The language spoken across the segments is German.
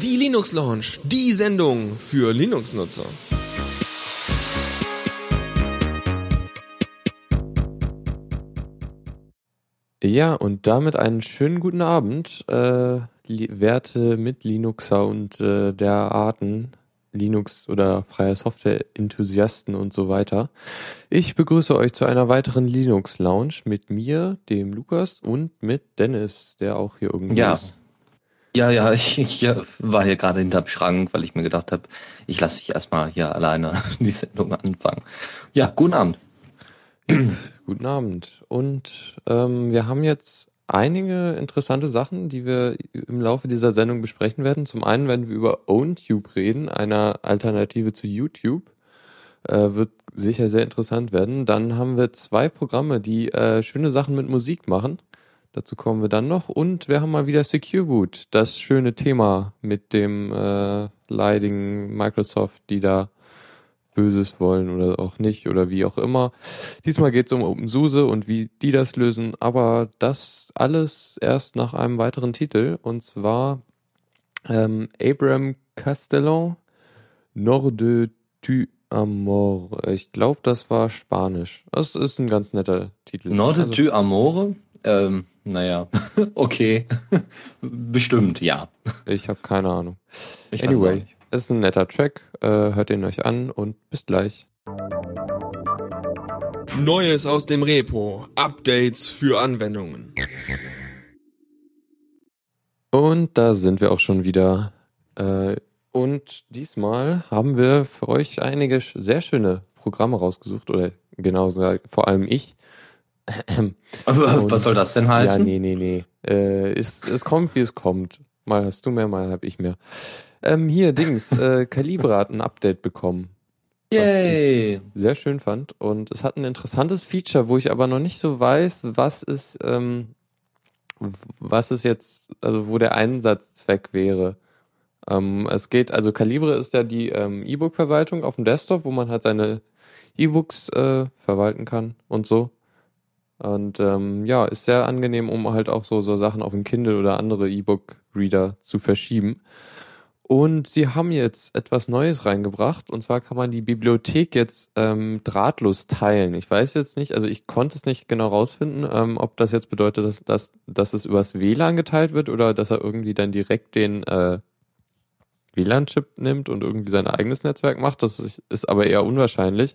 Die Linux Launch, die Sendung für Linux-Nutzer. Ja, und damit einen schönen guten Abend, äh, werte mit Linuxer und äh, der Arten, Linux oder freie Software-Enthusiasten und so weiter. Ich begrüße euch zu einer weiteren Linux-Lounge mit mir, dem Lukas und mit Dennis, der auch hier irgendwie Ja. ist. Ja, ja, ich, ich war hier gerade hinterm Schrank, weil ich mir gedacht habe, ich lasse dich erstmal hier alleine die Sendung anfangen. Ja, guten Abend. Guten Abend. Und ähm, wir haben jetzt einige interessante Sachen, die wir im Laufe dieser Sendung besprechen werden. Zum einen werden wir über OwnTube reden, einer Alternative zu YouTube. Äh, wird sicher sehr interessant werden. Dann haben wir zwei Programme, die äh, schöne Sachen mit Musik machen. Dazu kommen wir dann noch. Und wir haben mal wieder Secure Boot, das schöne Thema mit dem äh, leidigen Microsoft, die da Böses wollen oder auch nicht oder wie auch immer. Diesmal geht es um OpenSUSE und wie die das lösen, aber das alles erst nach einem weiteren Titel und zwar ähm, Abraham Castellon Norde tu Amor. Ich glaube, das war Spanisch. Das ist ein ganz netter Titel. Norte Also- tu Amore? Ähm, naja, okay. Bestimmt, ja. Ich habe keine Ahnung. Ich Anyway, nicht. Es ist ein netter Track. Äh, hört ihn euch an und bis gleich. Neues aus dem Repo. Updates für Anwendungen. Und da sind wir auch schon wieder. Äh, und diesmal haben wir für euch einige sehr schöne Programme rausgesucht. Oder genau gesagt, vor allem ich. Und- Was soll das denn Ja, heißen? nee, nee, nee. Äh, es, es kommt, wie es kommt. Mal hast du mehr, mal hab ich mehr. Ähm, hier, Dings, äh, Calibre hat ein Update bekommen. Yay! sehr schön fand. Und es hat ein interessantes Feature, wo ich aber noch nicht so weiß, was ist, ähm, was ist jetzt, also wo der Einsatzzweck wäre. Ähm, es geht, also Calibre ist ja die ähm, E-Book-Verwaltung auf dem Desktop, wo man halt seine E-Books äh, verwalten kann und so. Und ähm, ja, ist sehr angenehm, um halt auch so, so Sachen auf dem Kindle oder andere E-Book-Reader zu verschieben. Und sie haben jetzt etwas Neues reingebracht. Und zwar kann man die Bibliothek jetzt ähm, drahtlos teilen. Ich weiß jetzt nicht, also ich konnte es nicht genau rausfinden, ähm, ob das jetzt bedeutet, dass, dass, dass es übers WLAN geteilt wird oder dass er irgendwie dann direkt den äh, WLAN-Chip nimmt und irgendwie sein eigenes Netzwerk macht. Das ist, aber eher unwahrscheinlich.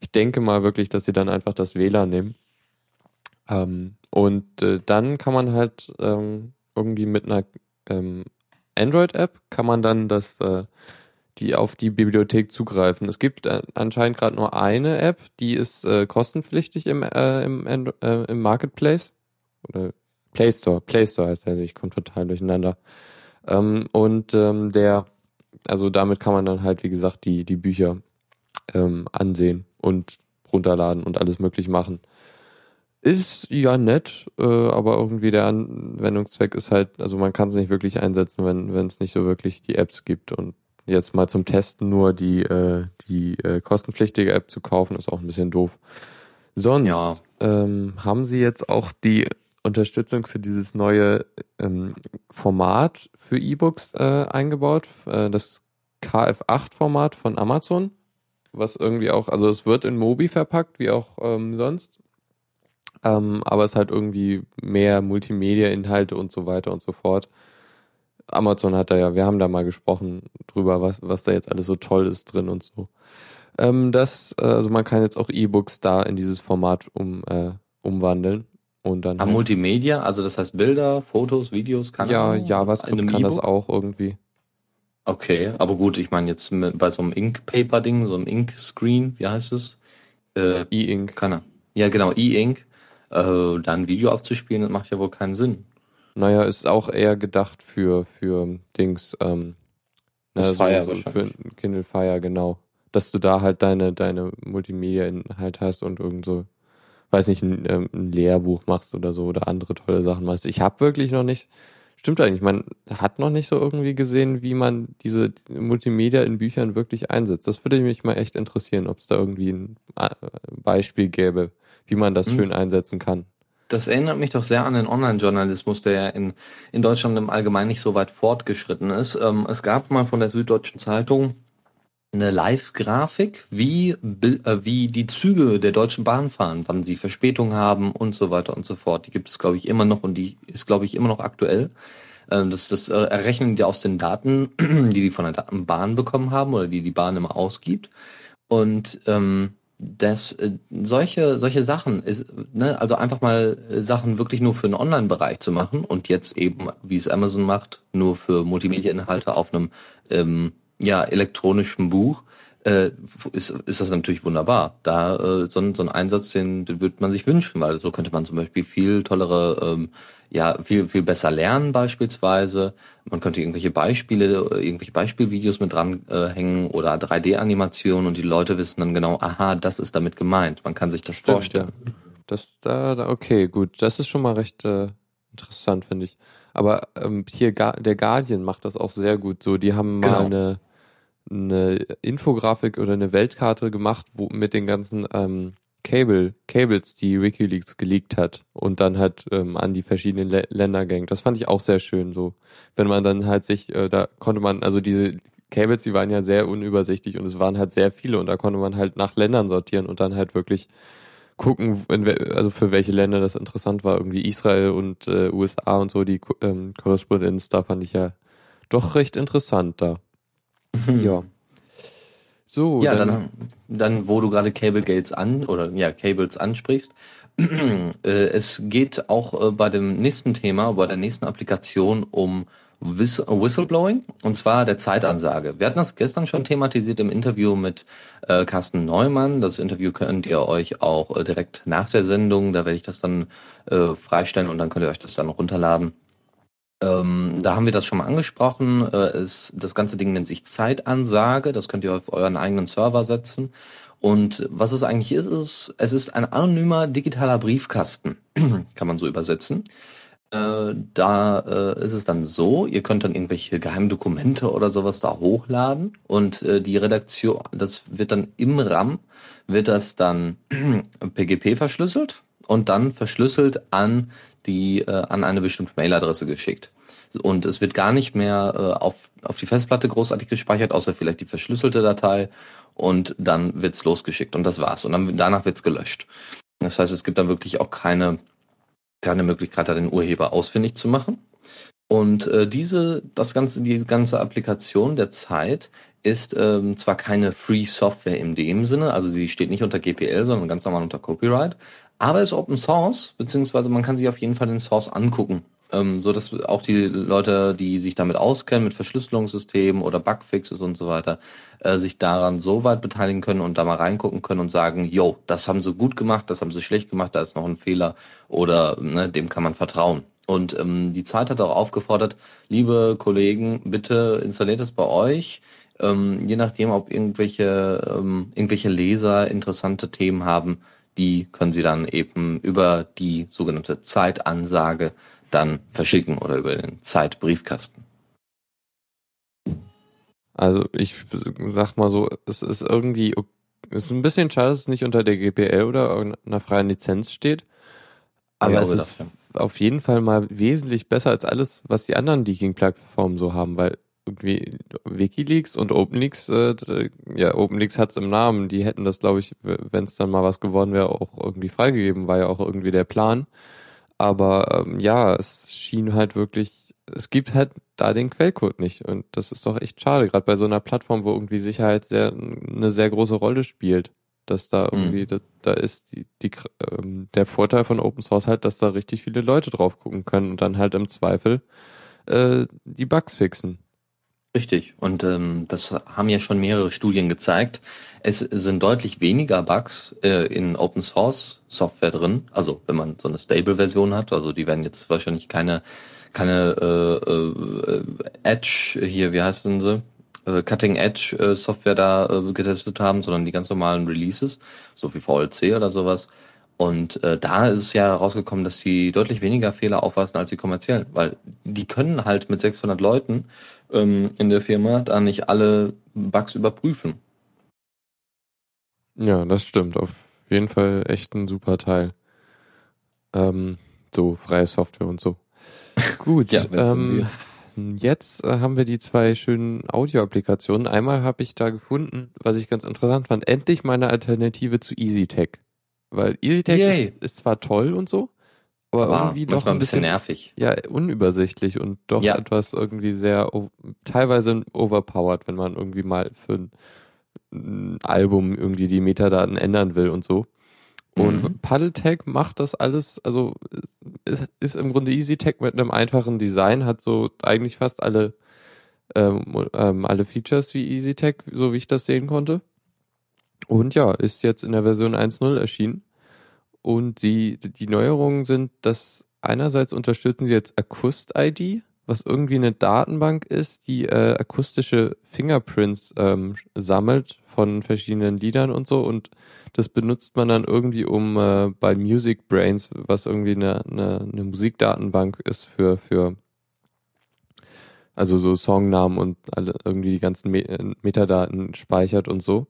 Ich denke mal wirklich, dass sie dann einfach das WLAN nehmen. Ähm, und äh, dann kann man halt ähm, irgendwie mit einer ähm, Android-App kann man dann das äh, die auf die Bibliothek zugreifen. Es gibt äh, anscheinend gerade nur eine App, die ist äh, kostenpflichtig im äh, im, äh, im Marketplace oder Play Store. Play Store heißt er, ich komme total durcheinander. Ähm, und ähm, der, also damit kann man dann halt wie gesagt die die Bücher ähm, ansehen und runterladen und alles möglich machen. Ist ja nett, äh, aber irgendwie der Anwendungszweck ist halt, also man kann es nicht wirklich einsetzen, wenn wenn es nicht so wirklich die Apps gibt. Und jetzt mal zum Testen nur die äh, die äh, kostenpflichtige App zu kaufen, ist auch ein bisschen doof. Sonst Ja. ähm, haben sie jetzt auch die Unterstützung für dieses neue ähm, Format für E-Books äh, eingebaut, äh, das KF8-Format von Amazon, was irgendwie auch, also es wird in Mobi verpackt, wie auch ähm, sonst. Ähm, aber es hat irgendwie mehr Multimedia-Inhalte und so weiter und so fort. Amazon hat da ja, wir haben da mal gesprochen drüber, was, was da jetzt alles so toll ist drin und so. Ähm, das, äh, also man kann jetzt auch E-Books da in dieses Format um, äh, umwandeln und dann Am halt- Multimedia, also das heißt Bilder, Fotos, Videos, kann ja, das auch? In JavaScript kann das E-Book? auch irgendwie. Okay, aber gut, ich meine jetzt mit, bei so einem Ink-Paper-Ding, so einem Ink-Screen, wie heißt es? Äh, E-Ink. kann er. Ja, genau, E-Ink. Äh, da ein Video abzuspielen, das macht ja wohl keinen Sinn. Naja, ist auch eher gedacht für, für Dings, ähm, Das na, Fire so, so für. Kindle Fire, genau. Dass du da halt deine, deine Multimedia-Inhalt hast und irgend so, weiß nicht, ein, ähm, ein Lehrbuch machst oder so oder andere tolle Sachen machst. Ich habe wirklich noch nicht, stimmt eigentlich, man hat noch nicht so irgendwie gesehen, wie man diese Multimedia in Büchern wirklich einsetzt. Das würde mich mal echt interessieren, ob es da irgendwie ein äh, Beispiel gäbe, wie man das Hm. schön einsetzen kann. Das erinnert mich doch sehr an den Online-Journalismus, der ja in, in Deutschland im Allgemeinen nicht so weit fortgeschritten ist. Ähm, es gab mal von der Süddeutschen Zeitung eine Live-Grafik, wie, äh, wie die Züge der Deutschen Bahn fahren, wann sie Verspätung haben und so weiter und so fort. Die gibt es, glaube ich, immer noch und die ist, glaube ich, immer noch aktuell. Ähm, das, das äh, errechnen die aus den Daten, die die von der Bahn bekommen haben oder die die Bahn immer ausgibt. Und ähm, das, äh, solche, solche Sachen ist, ne, also einfach mal Sachen wirklich nur für den Online-Bereich zu machen und jetzt eben, wie es Amazon macht, nur für Multimedia-Inhalte auf einem ähm, ja, elektronischen Buch, äh, ist, ist das natürlich wunderbar. Da äh, so, ein, so ein Einsatz, den, den würde man sich wünschen, weil so könnte man zum Beispiel viel tollere, ähm, ja, viel, viel besser lernen beispielsweise. Man könnte irgendwelche Beispiele, irgendwelche Beispielvideos mit dran äh, oder 3D-Animationen und die Leute wissen dann genau, aha, das ist damit gemeint. Man kann sich das Stimmt, vorstellen. Ja. Das da, okay, gut. Das ist schon mal recht äh, interessant, finde ich. Aber ähm, hier der Guardian macht das auch sehr gut. So, die haben mal genau. eine eine Infografik oder eine Weltkarte gemacht, wo mit den ganzen ähm, Cable, Cables, die WikiLeaks geleakt hat und dann halt ähm, an die verschiedenen Lä Länder ging. Das fand ich auch sehr schön so. Wenn man dann halt sich, äh, da konnte man, also diese Cables, die waren ja sehr unübersichtlich und es waren halt sehr viele und da konnte man halt nach Ländern sortieren und dann halt wirklich gucken, also für welche Länder das interessant war. Irgendwie Israel und äh, USA und so, die ähm, Korrespondenz, da fand ich ja doch recht interessant da. Ja. So. Ja, dann, dann, dann wo du gerade Cable Gates an oder ja, Cables ansprichst. äh, es geht auch äh, bei dem nächsten Thema, bei der nächsten Applikation um Whistleblowing und zwar der Zeitansage. Wir hatten das gestern schon thematisiert im Interview mit äh, Carsten Neumann. Das Interview könnt ihr euch auch äh, direkt nach der Sendung, da werde ich das dann äh, freistellen und dann könnt ihr euch das dann runterladen. Ähm, da haben wir das schon mal angesprochen. Äh, es, das ganze Ding nennt sich Zeitansage. Das könnt ihr auf euren eigenen Server setzen. Und was es eigentlich ist, ist, es ist ein anonymer digitaler Briefkasten, kann man so übersetzen. Äh, da äh, ist es dann so, ihr könnt dann irgendwelche Geheimdokumente oder sowas da hochladen und äh, die Redaktion, das wird dann im RAM, wird das dann PGP verschlüsselt und dann verschlüsselt an die äh, an eine bestimmte Mailadresse geschickt. Und es wird gar nicht mehr äh, auf, auf die Festplatte großartig gespeichert, außer vielleicht die verschlüsselte Datei. Und dann wird's losgeschickt und das war's. Und dann danach wird's gelöscht. Das heißt, es gibt dann wirklich auch keine, keine Möglichkeit, da den Urheber ausfindig zu machen. Und äh, diese, das ganze, die ganze Applikation der Zeit ist ähm, zwar keine Free Software in dem Sinne, also sie steht nicht unter GPL, sondern ganz normal unter Copyright, aber ist Open Source, beziehungsweise man kann sich auf jeden Fall den Source angucken. Ähm, so dass auch die Leute, die sich damit auskennen, mit Verschlüsselungssystemen oder Bugfixes und so weiter, äh, sich daran so weit beteiligen können und da mal reingucken können und sagen, yo, das haben sie gut gemacht, das haben sie schlecht gemacht, da ist noch ein Fehler oder ne, dem kann man vertrauen. Und ähm, die Zeit hat auch aufgefordert, liebe Kollegen, bitte installiert es bei euch. Ähm, je nachdem, ob irgendwelche, ähm, irgendwelche Leser interessante Themen haben, die können Sie dann eben über die sogenannte Zeitansage dann verschicken oder über den Zeitbriefkasten. Also ich sag mal so, es ist irgendwie, es ist ein bisschen schade, dass es nicht unter der GPL oder einer freien Lizenz steht. Aber ja, es ist auf jeden Fall mal wesentlich besser als alles, was die anderen Leaking-Plattformen so haben, weil irgendwie WikiLeaks und OpenLeaks, äh, ja, OpenLeaks hat's im Namen, die hätten das, glaube ich, wenn es dann mal was geworden wäre, auch irgendwie freigegeben, war ja auch irgendwie der Plan. Aber ähm, ja, es schien halt wirklich, es gibt halt da den Quellcode nicht. Und das ist doch echt schade, gerade bei so einer Plattform, wo irgendwie Sicherheit sehr, eine sehr große Rolle spielt. Dass da irgendwie, mhm. da, da ist die, die, ähm, der Vorteil von Open Source halt, dass da richtig viele Leute drauf gucken können und dann halt im Zweifel äh, die Bugs fixen. Richtig. Und ähm, das haben ja schon mehrere Studien gezeigt. Es sind deutlich weniger Bugs äh, in Open Source Software drin. Also wenn man so eine Stable-Version hat, also die werden jetzt wahrscheinlich keine keine äh, äh, Edge hier, wie heißt denn sie? Äh, Cutting Edge äh, Software da äh, getestet haben, sondern die ganz normalen Releases, so wie VLC oder sowas. Und äh, da ist es ja rausgekommen, dass sie deutlich weniger Fehler aufweisen als die kommerziellen, weil die können halt mit 600 Leuten ähm, in der Firma da nicht alle Bugs überprüfen. Ja, das stimmt. Auf jeden Fall echt ein super Teil. Ähm, so freie Software und so. Gut, ja, ähm, jetzt äh, haben wir die zwei schönen Audio-Applikationen. Einmal habe ich da gefunden, was ich ganz interessant fand, endlich meine Alternative zu EasyTech. Weil EasyTech ist, ist, zwar toll und so, aber, aber irgendwie doch ein bisschen, nervig. Ja, unübersichtlich und doch ja. etwas irgendwie sehr teilweise overpowered, wenn man irgendwie mal für ein, Album irgendwie die Metadaten ändern will und so. Und mhm. PaddleTech macht das alles, also ist, ist im Grunde EasyTech mit einem einfachen Design, hat so eigentlich fast alle, ähm, ähm, alle Features wie EasyTech, so wie ich das sehen konnte. Und ja, ist jetzt in der Version 1.0 erschienen. Und die, die Neuerungen sind, dass einerseits unterstützen sie jetzt Akust-ID, was irgendwie eine Datenbank ist, die äh, akustische Fingerprints ähm, sammelt von verschiedenen Liedern und so und das benutzt man dann irgendwie um äh, bei Music Brains, was irgendwie eine, eine, eine Musikdatenbank ist für für also so Songnamen und alle irgendwie die ganzen Metadaten speichert und so.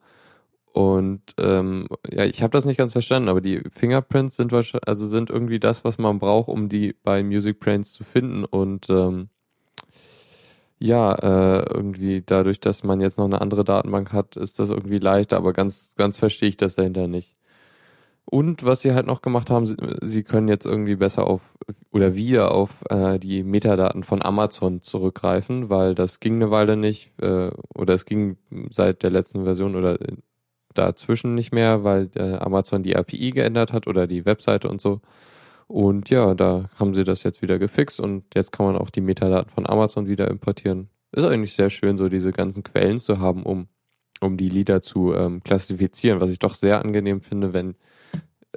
Und ähm, ja, ich habe das nicht ganz verstanden, aber die Fingerprints sind wahrscheinlich, also sind irgendwie das, was man braucht, um die bei Music Brains zu finden. Und ähm, ja, äh, irgendwie dadurch, dass man jetzt noch eine andere Datenbank hat, ist das irgendwie leichter, aber ganz, ganz verstehe ich das dahinter nicht. Und was sie halt noch gemacht haben, sie, sie können jetzt irgendwie besser auf oder wieder auf äh, die Metadaten von Amazon zurückgreifen, weil das ging eine Weile nicht äh, oder es ging seit der letzten Version oder dazwischen nicht mehr, weil äh, Amazon die API geändert hat oder die Webseite und so. Und ja, da haben sie das jetzt wieder gefixt und jetzt kann man auch die Metadaten von Amazon wieder importieren. Ist eigentlich sehr schön, so diese ganzen Quellen zu haben, um, um die Lieder zu ähm, klassifizieren, was ich doch sehr angenehm finde, wenn,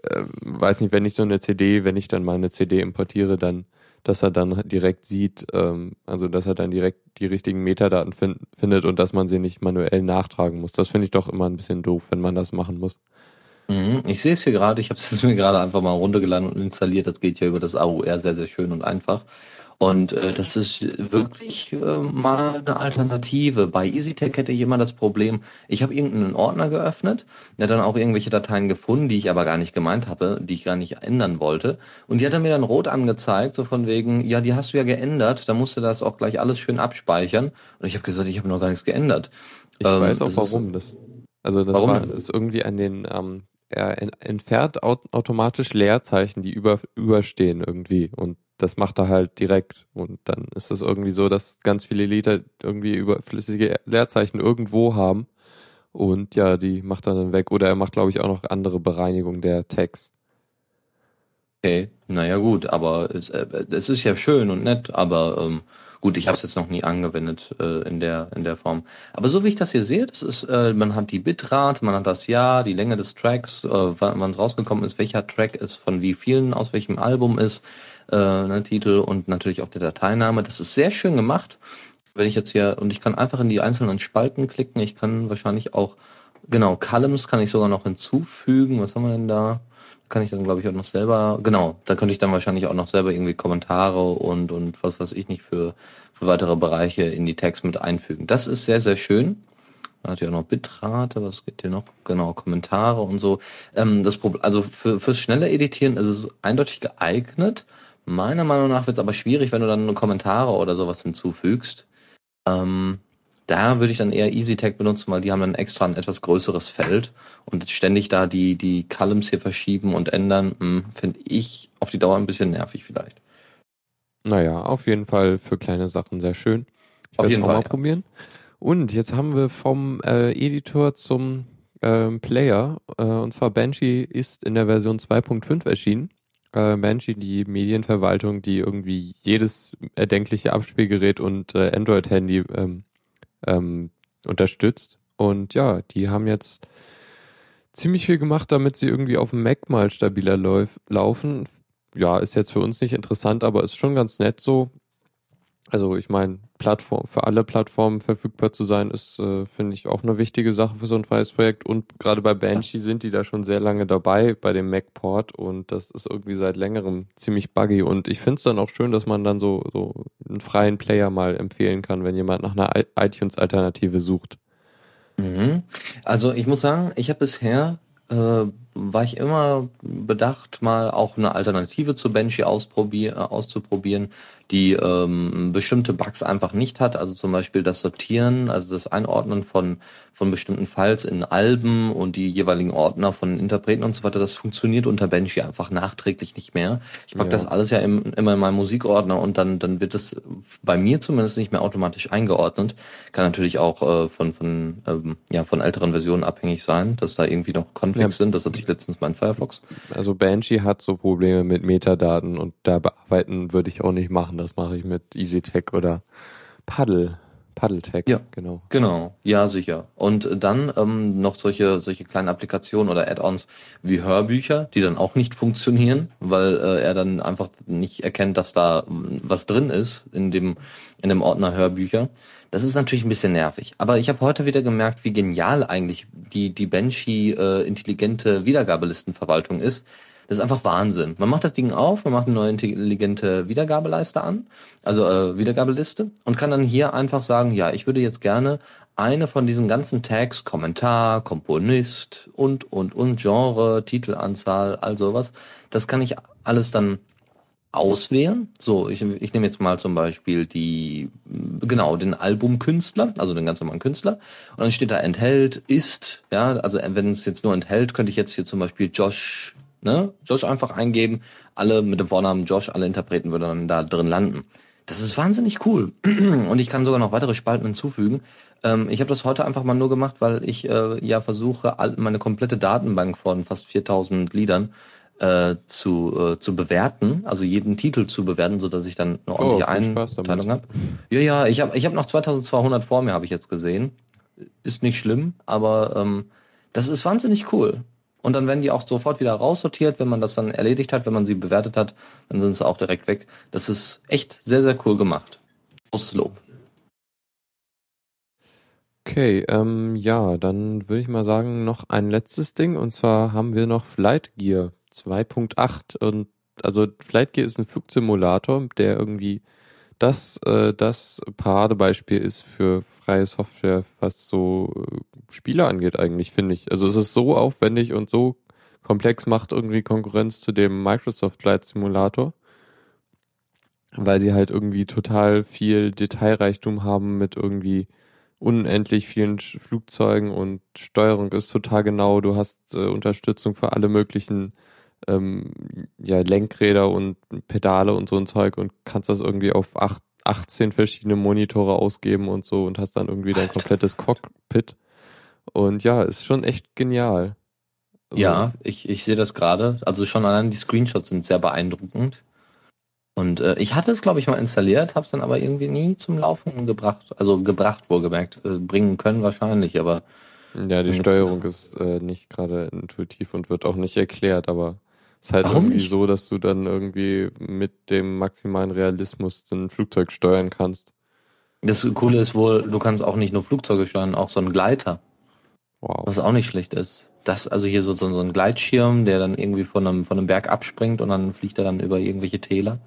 äh, weiß nicht, wenn ich so eine CD, wenn ich dann mal eine CD importiere, dann dass er dann direkt sieht, ähm, also dass er dann direkt die richtigen Metadaten find, findet und dass man sie nicht manuell nachtragen muss. Das finde ich doch immer ein bisschen doof, wenn man das machen muss. Mhm, ich sehe es hier gerade, ich habe es mir gerade einfach mal runtergeladen und installiert. Das geht ja über das AUR sehr, sehr schön und einfach. Und äh, das ist wirklich äh, mal eine Alternative. Bei EasyTech hätte ich immer das Problem, ich habe irgendeinen Ordner geöffnet, der dann auch irgendwelche Dateien gefunden, die ich aber gar nicht gemeint habe, die ich gar nicht ändern wollte. Und die hat er mir dann rot angezeigt, so von wegen, ja, die hast du ja geändert, da musst du das auch gleich alles schön abspeichern. Und ich habe gesagt, ich habe noch gar nichts geändert. Ich ähm, weiß auch warum. Das, also das warum? war ist irgendwie an den ähm, er entfernt automatisch Leerzeichen, die über, überstehen irgendwie. Und das macht er halt direkt. Und dann ist es irgendwie so, dass ganz viele Lieder irgendwie überflüssige Leerzeichen irgendwo haben. Und ja, die macht er dann weg. Oder er macht, glaube ich, auch noch andere Bereinigung der Tags. Okay, naja gut, aber es, äh, es ist ja schön und nett, aber ähm, Gut, ich habe es jetzt noch nie angewendet äh, in der in der Form. Aber so wie ich das hier sehe, das ist, äh, man hat die Bitrate, man hat das Jahr, die Länge des Tracks, äh, wann es rausgekommen ist, welcher Track ist von wie vielen, aus welchem Album ist, äh, ne, Titel und natürlich auch der Dateiname. Das ist sehr schön gemacht. Wenn ich jetzt hier und ich kann einfach in die einzelnen Spalten klicken. Ich kann wahrscheinlich auch genau Columns kann ich sogar noch hinzufügen. Was haben wir denn da? kann ich dann, glaube ich, auch noch selber, genau, da könnte ich dann wahrscheinlich auch noch selber irgendwie Kommentare und, und was weiß ich nicht für, für weitere Bereiche in die Tags mit einfügen. Das ist sehr, sehr schön. Dann hat ja auch noch Bitrate, was geht hier noch? Genau, Kommentare und so. Ähm, das Problem, also für, fürs schnelle Editieren ist es eindeutig geeignet. Meiner Meinung nach wird es aber schwierig, wenn du dann Kommentare oder sowas hinzufügst. Ähm, da würde ich dann eher EasyTag benutzen, weil die haben dann extra ein etwas größeres Feld und ständig da die, die Columns hier verschieben und ändern, hm, finde ich auf die Dauer ein bisschen nervig vielleicht. Naja, auf jeden Fall für kleine Sachen sehr schön. Ich auf jeden Fall. Mal ja. probieren. Und jetzt haben wir vom äh, Editor zum äh, Player, äh, und zwar Banshee ist in der Version 2.5 erschienen. Äh, Banshee, die Medienverwaltung, die irgendwie jedes erdenkliche Abspielgerät und äh, Android-Handy ähm, ähm, unterstützt. Und ja, die haben jetzt ziemlich viel gemacht, damit sie irgendwie auf dem Mac mal stabiler lauf, laufen. Ja, ist jetzt für uns nicht interessant, aber ist schon ganz nett so. Also ich meine, Plattform für alle Plattformen verfügbar zu sein, ist, äh, finde ich, auch eine wichtige Sache für so ein freies Projekt. Und gerade bei Banshee sind die da schon sehr lange dabei bei dem Mac-Port und das ist irgendwie seit längerem ziemlich buggy. Und ich finde es dann auch schön, dass man dann so, so einen freien Player mal empfehlen kann, wenn jemand nach einer iTunes-Alternative sucht. Mhm. Also ich muss sagen, ich habe bisher äh, war ich immer bedacht, mal auch eine Alternative zu Banshee ausprobier, äh, auszuprobieren, die ähm, bestimmte Bugs einfach nicht hat, also zum Beispiel das Sortieren, also das Einordnen von, von bestimmten Files in Alben und die jeweiligen Ordner von Interpreten und so weiter, das funktioniert unter Banshee einfach nachträglich nicht mehr. Ich pack ja. das alles ja im, immer in meinen Musikordner und dann, dann wird es bei mir zumindest nicht mehr automatisch eingeordnet. Kann natürlich auch äh, von, von, ähm, ja, von älteren Versionen abhängig sein, dass da irgendwie noch Configs ja. sind. Das hatte ich letztens mal in Firefox. Also Banshee hat so Probleme mit Metadaten und da bearbeiten würde ich auch nicht machen das mache ich mit EasyTech oder Paddle. PaddleTech, ja, genau. Genau, ja, sicher. Und dann ähm, noch solche, solche kleinen Applikationen oder Add-ons wie Hörbücher, die dann auch nicht funktionieren, weil äh, er dann einfach nicht erkennt, dass da ähm, was drin ist in dem, in dem Ordner Hörbücher. Das ist natürlich ein bisschen nervig. Aber ich habe heute wieder gemerkt, wie genial eigentlich die, die Banshee äh, intelligente Wiedergabelistenverwaltung ist das ist einfach Wahnsinn. Man macht das Ding auf, man macht eine neue intelligente Wiedergabeleiste an, also äh, Wiedergabeliste und kann dann hier einfach sagen, ja, ich würde jetzt gerne eine von diesen ganzen Tags, Kommentar, Komponist und, und, und Genre, Titelanzahl, all sowas, das kann ich alles dann auswählen. So, ich, ich nehme jetzt mal zum Beispiel die, genau, den Albumkünstler, also den ganz normalen Künstler. Und dann steht da enthält, ist, ja, also wenn es jetzt nur enthält, könnte ich jetzt hier zum Beispiel Josh ne? Josh einfach eingeben, alle mit dem Vornamen Josh, alle Interpreten würden dann da drin landen. Das ist wahnsinnig cool. Und ich kann sogar noch weitere Spalten hinzufügen. Ähm, ich habe das heute einfach mal nur gemacht, weil ich äh, ja versuche, all, meine komplette Datenbank von fast 4000 Liedern äh, zu, äh, zu bewerten, also jeden Titel zu bewerten, so dass ich dann eine oh, ordentliche oh, Einteilung habe. Ja, ja, ich habe ich hab noch 2200 vor mir, habe ich jetzt gesehen. Ist nicht schlimm, aber ähm, das ist wahnsinnig cool. Und dann werden die auch sofort wieder raussortiert, wenn man das dann erledigt hat, wenn man sie bewertet hat, dann sind sie auch direkt weg. Das ist echt sehr, sehr cool gemacht. Großes Lob. Okay, ähm, ja, dann würde ich mal sagen, noch ein letztes Ding und zwar haben wir noch Flight Gear 2.8 und also Flight Gear ist ein Flugsimulator, der irgendwie das, äh, das Paradebeispiel ist für freie Software, was so äh, Spiele angeht eigentlich, finde ich. Also es ist so aufwendig und so komplex, macht irgendwie Konkurrenz zu dem Microsoft Flight Simulator, weil sie halt irgendwie total viel Detailreichtum haben mit irgendwie unendlich vielen Flugzeugen und Steuerung ist total genau. Du hast äh, Unterstützung für alle möglichen ähm, ja, Lenkräder und Pedale und so ein Zeug und kannst das irgendwie auf acht, 18 verschiedene Monitore ausgeben und so und hast dann irgendwie dein komplettes Cockpit. Und ja, ist schon echt genial. Also, ja, ich, ich sehe das gerade. Also schon allein die Screenshots sind sehr beeindruckend. Und äh, ich hatte es, glaube ich, mal installiert, habe es dann aber irgendwie nie zum Laufen gebracht. Also gebracht, wohlgemerkt. Äh, bringen können wahrscheinlich, aber. Ja, die Steuerung ist äh, nicht gerade intuitiv und wird auch nicht erklärt, aber ist halt Warum irgendwie nicht? so, dass du dann irgendwie mit dem maximalen Realismus ein Flugzeug steuern kannst. Das Coole ist wohl, du kannst auch nicht nur Flugzeuge steuern, auch so einen Gleiter. Wow. Was auch nicht schlecht ist. Das, also hier so, so, so ein Gleitschirm, der dann irgendwie von einem, von einem Berg abspringt und dann fliegt er dann über irgendwelche Täler.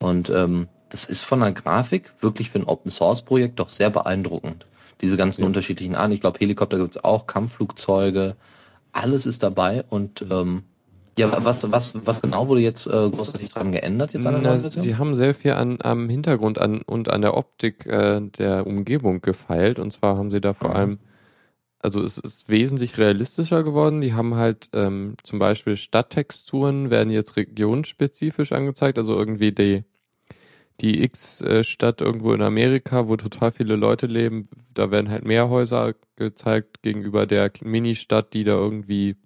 Und ähm, das ist von der Grafik wirklich für ein Open Source Projekt doch sehr beeindruckend. Diese ganzen ja. unterschiedlichen Arten. Ich glaube, Helikopter gibt's auch, Kampfflugzeuge, alles ist dabei und ähm, ja, was, was, was genau wurde jetzt äh, großartig dran geändert jetzt an der Na, Sie haben sehr viel an, am Hintergrund an, und an der Optik äh, der Umgebung gefeilt. Und zwar haben sie da vor mhm. allem, also es ist wesentlich realistischer geworden. Die haben halt ähm, zum Beispiel Stadttexturen werden jetzt regionsspezifisch angezeigt. Also irgendwie die, die X-Stadt irgendwo in Amerika, wo total viele Leute leben, da werden halt mehr Häuser gezeigt gegenüber der Mini-Stadt, die da irgendwie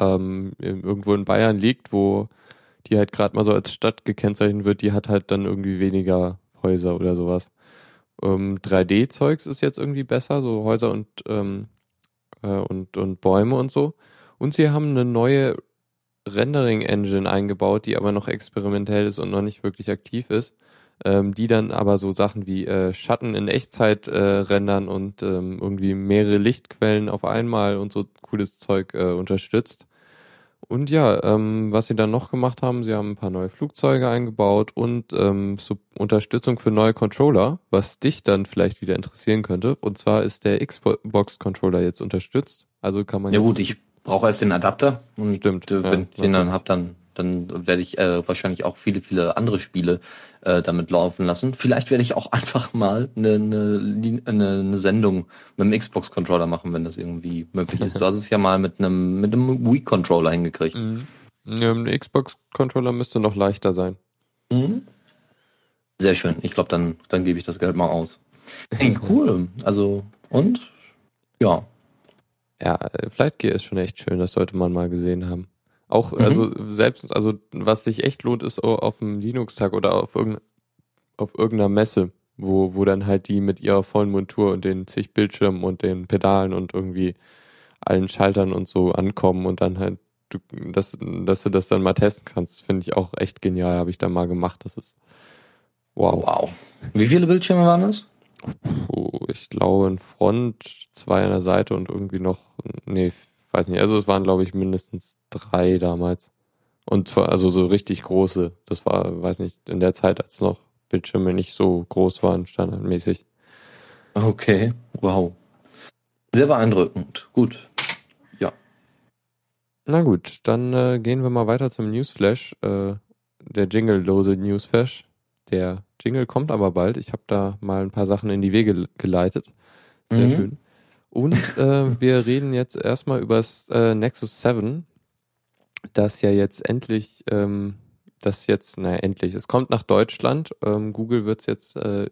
ähm, irgendwo in Bayern liegt, wo die halt gerade mal so als Stadt gekennzeichnet wird, die hat halt dann irgendwie weniger Häuser oder sowas. Ähm, 3D-Zeugs ist jetzt irgendwie besser, so Häuser und, ähm, äh, und, und Bäume und so. Und sie haben eine neue Rendering-Engine eingebaut, die aber noch experimentell ist und noch nicht wirklich aktiv ist, ähm, die dann aber so Sachen wie äh, Schatten in Echtzeit äh, rendern und ähm, irgendwie mehrere Lichtquellen auf einmal und so cooles Zeug äh, unterstützt. Und ja, ähm, was sie dann noch gemacht haben, sie haben ein paar neue Flugzeuge eingebaut und ähm, so Unterstützung für neue Controller, was dich dann vielleicht wieder interessieren könnte. Und zwar ist der Xbox-Controller jetzt unterstützt. Also kann man ja gut, ich brauche erst den Adapter und Stimmt, äh, wenn ja, ich den dann habe, dann dann werde ich äh, wahrscheinlich auch viele, viele andere Spiele äh, damit laufen lassen. Vielleicht werde ich auch einfach mal eine, eine, eine, eine Sendung mit einem Xbox-Controller machen, wenn das irgendwie möglich ist. Du hast es ja mal mit einem, mit einem Wii-Controller hingekriegt. Mhm. Ja, ein Xbox-Controller müsste noch leichter sein. Mhm. Sehr schön. Ich glaube, dann, dann gebe ich das Geld mal aus. Hey, cool. Also, und? Ja. Ja, Flight Gear ist schon echt schön. Das sollte man mal gesehen haben. Auch, mhm. also selbst, also was sich echt lohnt, ist auf dem Linux-Tag oder auf, irgendein, auf irgendeiner Messe, wo, wo dann halt die mit ihrer vollen Montur und den zig Bildschirmen und den Pedalen und irgendwie allen Schaltern und so ankommen und dann halt, du, dass, dass du das dann mal testen kannst, finde ich auch echt genial, habe ich da mal gemacht. Das ist wow. Wow. Wie viele Bildschirme waren das? Puh, ich glaube in Front, zwei an der Seite und irgendwie noch, nee, weiß nicht, also es waren glaube ich mindestens drei damals. Und zwar, also so richtig große. Das war, weiß nicht, in der Zeit, als noch Bildschirme nicht so groß waren, standardmäßig. Okay, wow. Sehr beeindruckend. Gut. Ja. Na gut, dann äh, gehen wir mal weiter zum Newsflash. Äh, der jingle-lose Newsflash. Der Jingle kommt aber bald. Ich habe da mal ein paar Sachen in die Wege geleitet. Sehr mhm. schön. Und äh, wir reden jetzt erstmal über das äh, Nexus 7 dass ja jetzt endlich, ähm, das jetzt, naja, endlich, es kommt nach Deutschland. Ähm, Google wird es jetzt äh,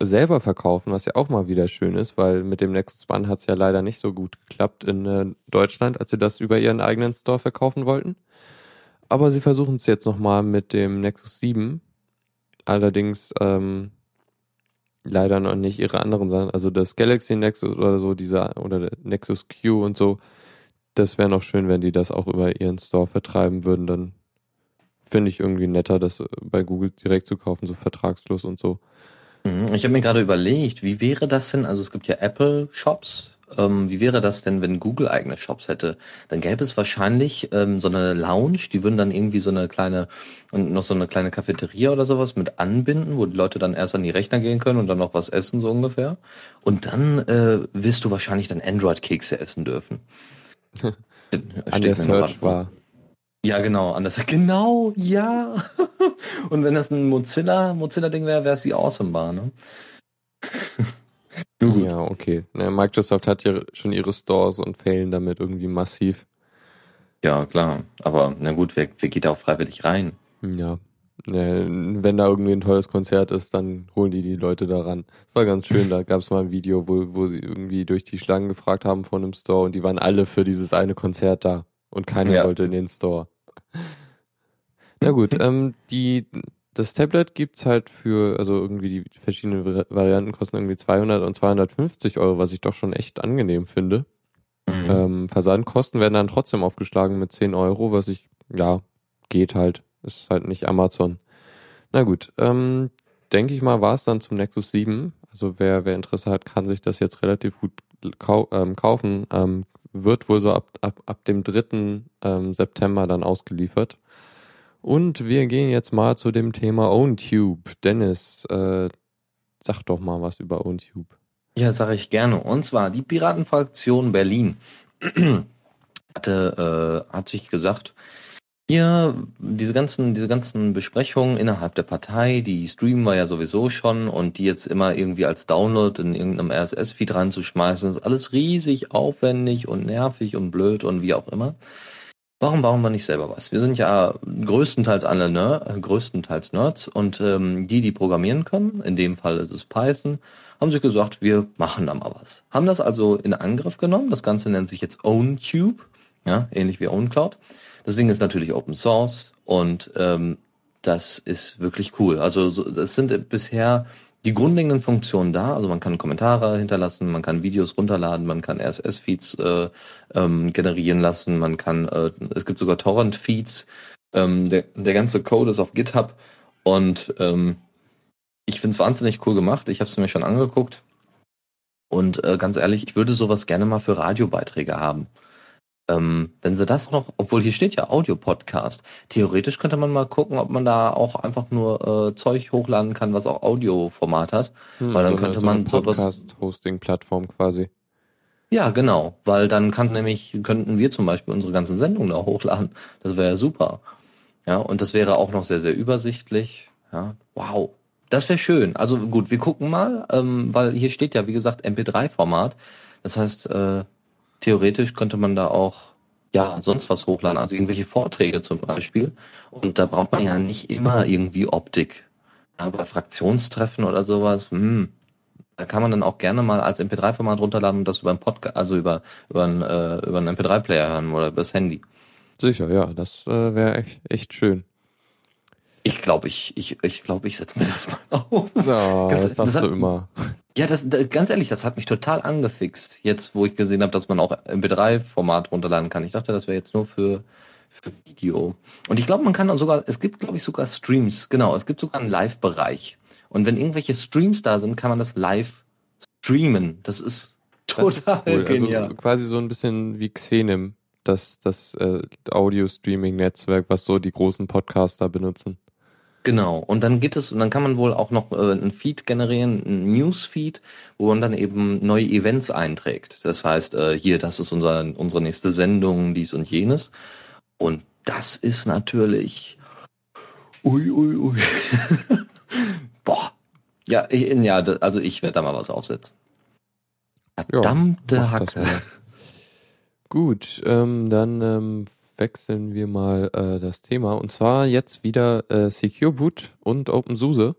selber verkaufen, was ja auch mal wieder schön ist, weil mit dem Nexus One hat es ja leider nicht so gut geklappt in äh, Deutschland, als sie das über ihren eigenen Store verkaufen wollten. Aber sie versuchen es jetzt nochmal mit dem Nexus 7. Allerdings ähm, leider noch nicht ihre anderen Sachen. Also das Galaxy Nexus oder so, dieser, oder der Nexus Q und so, das wäre noch schön, wenn die das auch über ihren Store vertreiben würden. Dann finde ich irgendwie netter, das bei Google direkt zu kaufen, so vertragslos und so. Mhm. Ich habe mir gerade überlegt, wie wäre das denn? Also es gibt ja Apple Shops. Ähm, wie wäre das denn, wenn Google eigene Shops hätte? Dann gäbe es wahrscheinlich ähm, so eine Lounge, die würden dann irgendwie so eine kleine und noch so eine kleine Cafeteria oder sowas mit anbinden, wo die Leute dann erst an die Rechner gehen können und dann noch was essen, so ungefähr. Und dann äh, wirst du wahrscheinlich dann Android-Kekse essen dürfen. an der Search war. Ja, genau, anders. Genau, ja. Und wenn das ein Mozilla, Mozilla-Ding wäre, wäre es die Awesome Bar, ne? ja, okay. Microsoft hat ja schon ihre Stores und failen damit irgendwie massiv. Ja, klar. Aber na gut, wer, wer geht da auch freiwillig rein? Ja, wenn da irgendwie ein tolles Konzert ist, dann holen die die Leute daran. Es war ganz schön, da gab es mal ein Video, wo, wo sie irgendwie durch die Schlangen gefragt haben von einem Store und die waren alle für dieses eine Konzert da und keiner ja. wollte in den Store. Na gut, ähm, die, das Tablet gibt's halt für, also irgendwie die verschiedenen Varianten kosten irgendwie 200 und 250 Euro, was ich doch schon echt angenehm finde. Mhm. Ähm, Versandkosten werden dann trotzdem aufgeschlagen mit 10 Euro, was ich, ja, geht halt. Ist halt nicht Amazon. Na gut, ähm, denke ich mal, war es dann zum Nexus 7. Also wer, wer Interesse hat, kann sich das jetzt relativ gut kau ähm, kaufen. Ähm, wird wohl so ab, ab, ab dem 3. Ähm, September dann ausgeliefert. Und wir gehen jetzt mal zu dem Thema OwnTube. Dennis, äh, sag doch mal was über OwnTube. Ja, sage ich gerne. Und zwar die Piratenfraktion Berlin hatte, äh, hat sich gesagt, hier, diese ganzen, diese ganzen Besprechungen innerhalb der Partei, die streamen wir ja sowieso schon und die jetzt immer irgendwie als Download in irgendeinem RSS-Feed reinzuschmeißen, ist alles riesig aufwendig und nervig und blöd und wie auch immer. Warum bauen wir nicht selber was? Wir sind ja größtenteils alle Ner größtenteils Nerds und ähm, die, die programmieren können, in dem Fall ist es Python, haben sich gesagt, wir machen da mal was. Haben das also in Angriff genommen. Das Ganze nennt sich jetzt OwnCube, ja, ähnlich wie OwnCloud. Das Ding ist natürlich Open Source und ähm, das ist wirklich cool. Also so, das sind bisher die grundlegenden Funktionen da. Also man kann Kommentare hinterlassen, man kann Videos runterladen, man kann RSS-Feeds äh, ähm, generieren lassen, man kann, äh, es gibt sogar Torrent-Feeds. Ähm, der, der ganze Code ist auf GitHub und ähm, ich finde es wahnsinnig cool gemacht. Ich habe es mir schon angeguckt. Und äh, ganz ehrlich, ich würde sowas gerne mal für Radiobeiträge haben. Ähm, wenn sie das noch, obwohl hier steht ja Audio-Podcast, theoretisch könnte man mal gucken, ob man da auch einfach nur äh, Zeug hochladen kann, was auch Audioformat hat. Hm, weil dann so könnte eine, man so eine Podcast-Hosting-Plattform quasi. Ja, genau, weil dann kann nämlich, könnten wir zum Beispiel unsere ganzen Sendungen da hochladen. Das wäre ja super. Ja, und das wäre auch noch sehr, sehr übersichtlich. Ja, wow. Das wäre schön. Also gut, wir gucken mal, ähm, weil hier steht ja, wie gesagt, MP3-Format. Das heißt, äh, theoretisch könnte man da auch ja sonst was hochladen, also irgendwelche Vorträge zum Beispiel. Und da braucht man ja nicht immer irgendwie Optik. Ja, bei Fraktionstreffen oder sowas, hm, da kann man dann auch gerne mal als MP3-Format runterladen und das über ein Podcast, also über über einen, äh, über einen MP3-Player hören oder übers Handy. Sicher, ja, das äh, wäre echt, echt schön. Glaube, ich, ich, ich glaube, ich setze mir das mal auf. Ja, ganz, das sagst das hat, du immer. Ja, das, ganz ehrlich, das hat mich total angefixt. Jetzt, wo ich gesehen habe, dass man auch MP3-Format runterladen kann. Ich dachte, das wäre jetzt nur für, für Video. Und ich glaube, man kann auch sogar, es gibt, glaube ich, sogar Streams. Genau, es gibt sogar einen Live-Bereich. Und wenn irgendwelche Streams da sind, kann man das live streamen. Das ist total das ist cool. Also genial. Also quasi so ein bisschen wie Xenim, das, das äh, Audio-Streaming-Netzwerk, was so die großen Podcaster benutzen. Genau. Und dann gibt es, und dann kann man wohl auch noch äh, einen Feed generieren, einen Newsfeed, wo man dann eben neue Events einträgt. Das heißt, äh, hier, das ist unser, unsere nächste Sendung, dies und jenes. Und das ist natürlich. Ui, ui, ui. Boah. Ja, ich, ja, also ich werde da mal was aufsetzen. Verdammte ja, Hacke. Gut, ähm, dann ähm, wechseln wir mal äh, das Thema. Und zwar jetzt wieder äh, Secure Boot und OpenSUSE.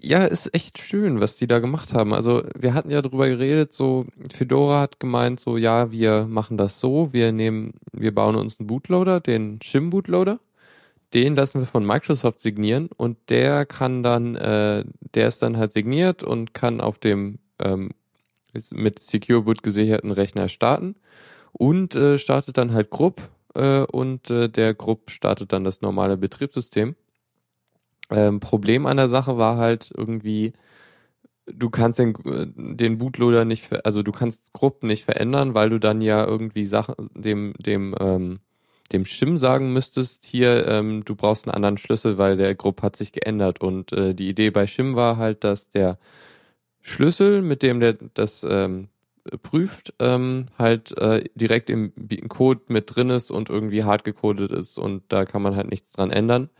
Ja, ist echt schön, was die da gemacht haben. Also wir hatten ja drüber geredet, so Fedora hat gemeint, so ja, wir machen das so, wir nehmen, wir bauen uns einen Bootloader, den Shim Bootloader, den lassen wir von Microsoft signieren und der kann dann, äh, der ist dann halt signiert und kann auf dem ähm, mit Secure Boot gesicherten Rechner starten und äh, startet dann halt Grupp äh, und äh, der Grupp startet dann das normale Betriebssystem. Ähm, Problem an der Sache war halt irgendwie, du kannst den, den Bootloader nicht, also du kannst Grupp nicht verändern, weil du dann ja irgendwie Sachen dem dem ähm, dem Shim sagen müsstest, hier, ähm, du brauchst einen anderen Schlüssel, weil der Grupp hat sich geändert. Und äh, die Idee bei Shim war halt, dass der Schlüssel, mit dem der das ähm, prüft, ähm, halt äh, direkt im Code mit drin ist und irgendwie hart gecodet ist und da kann man halt nichts dran ändern.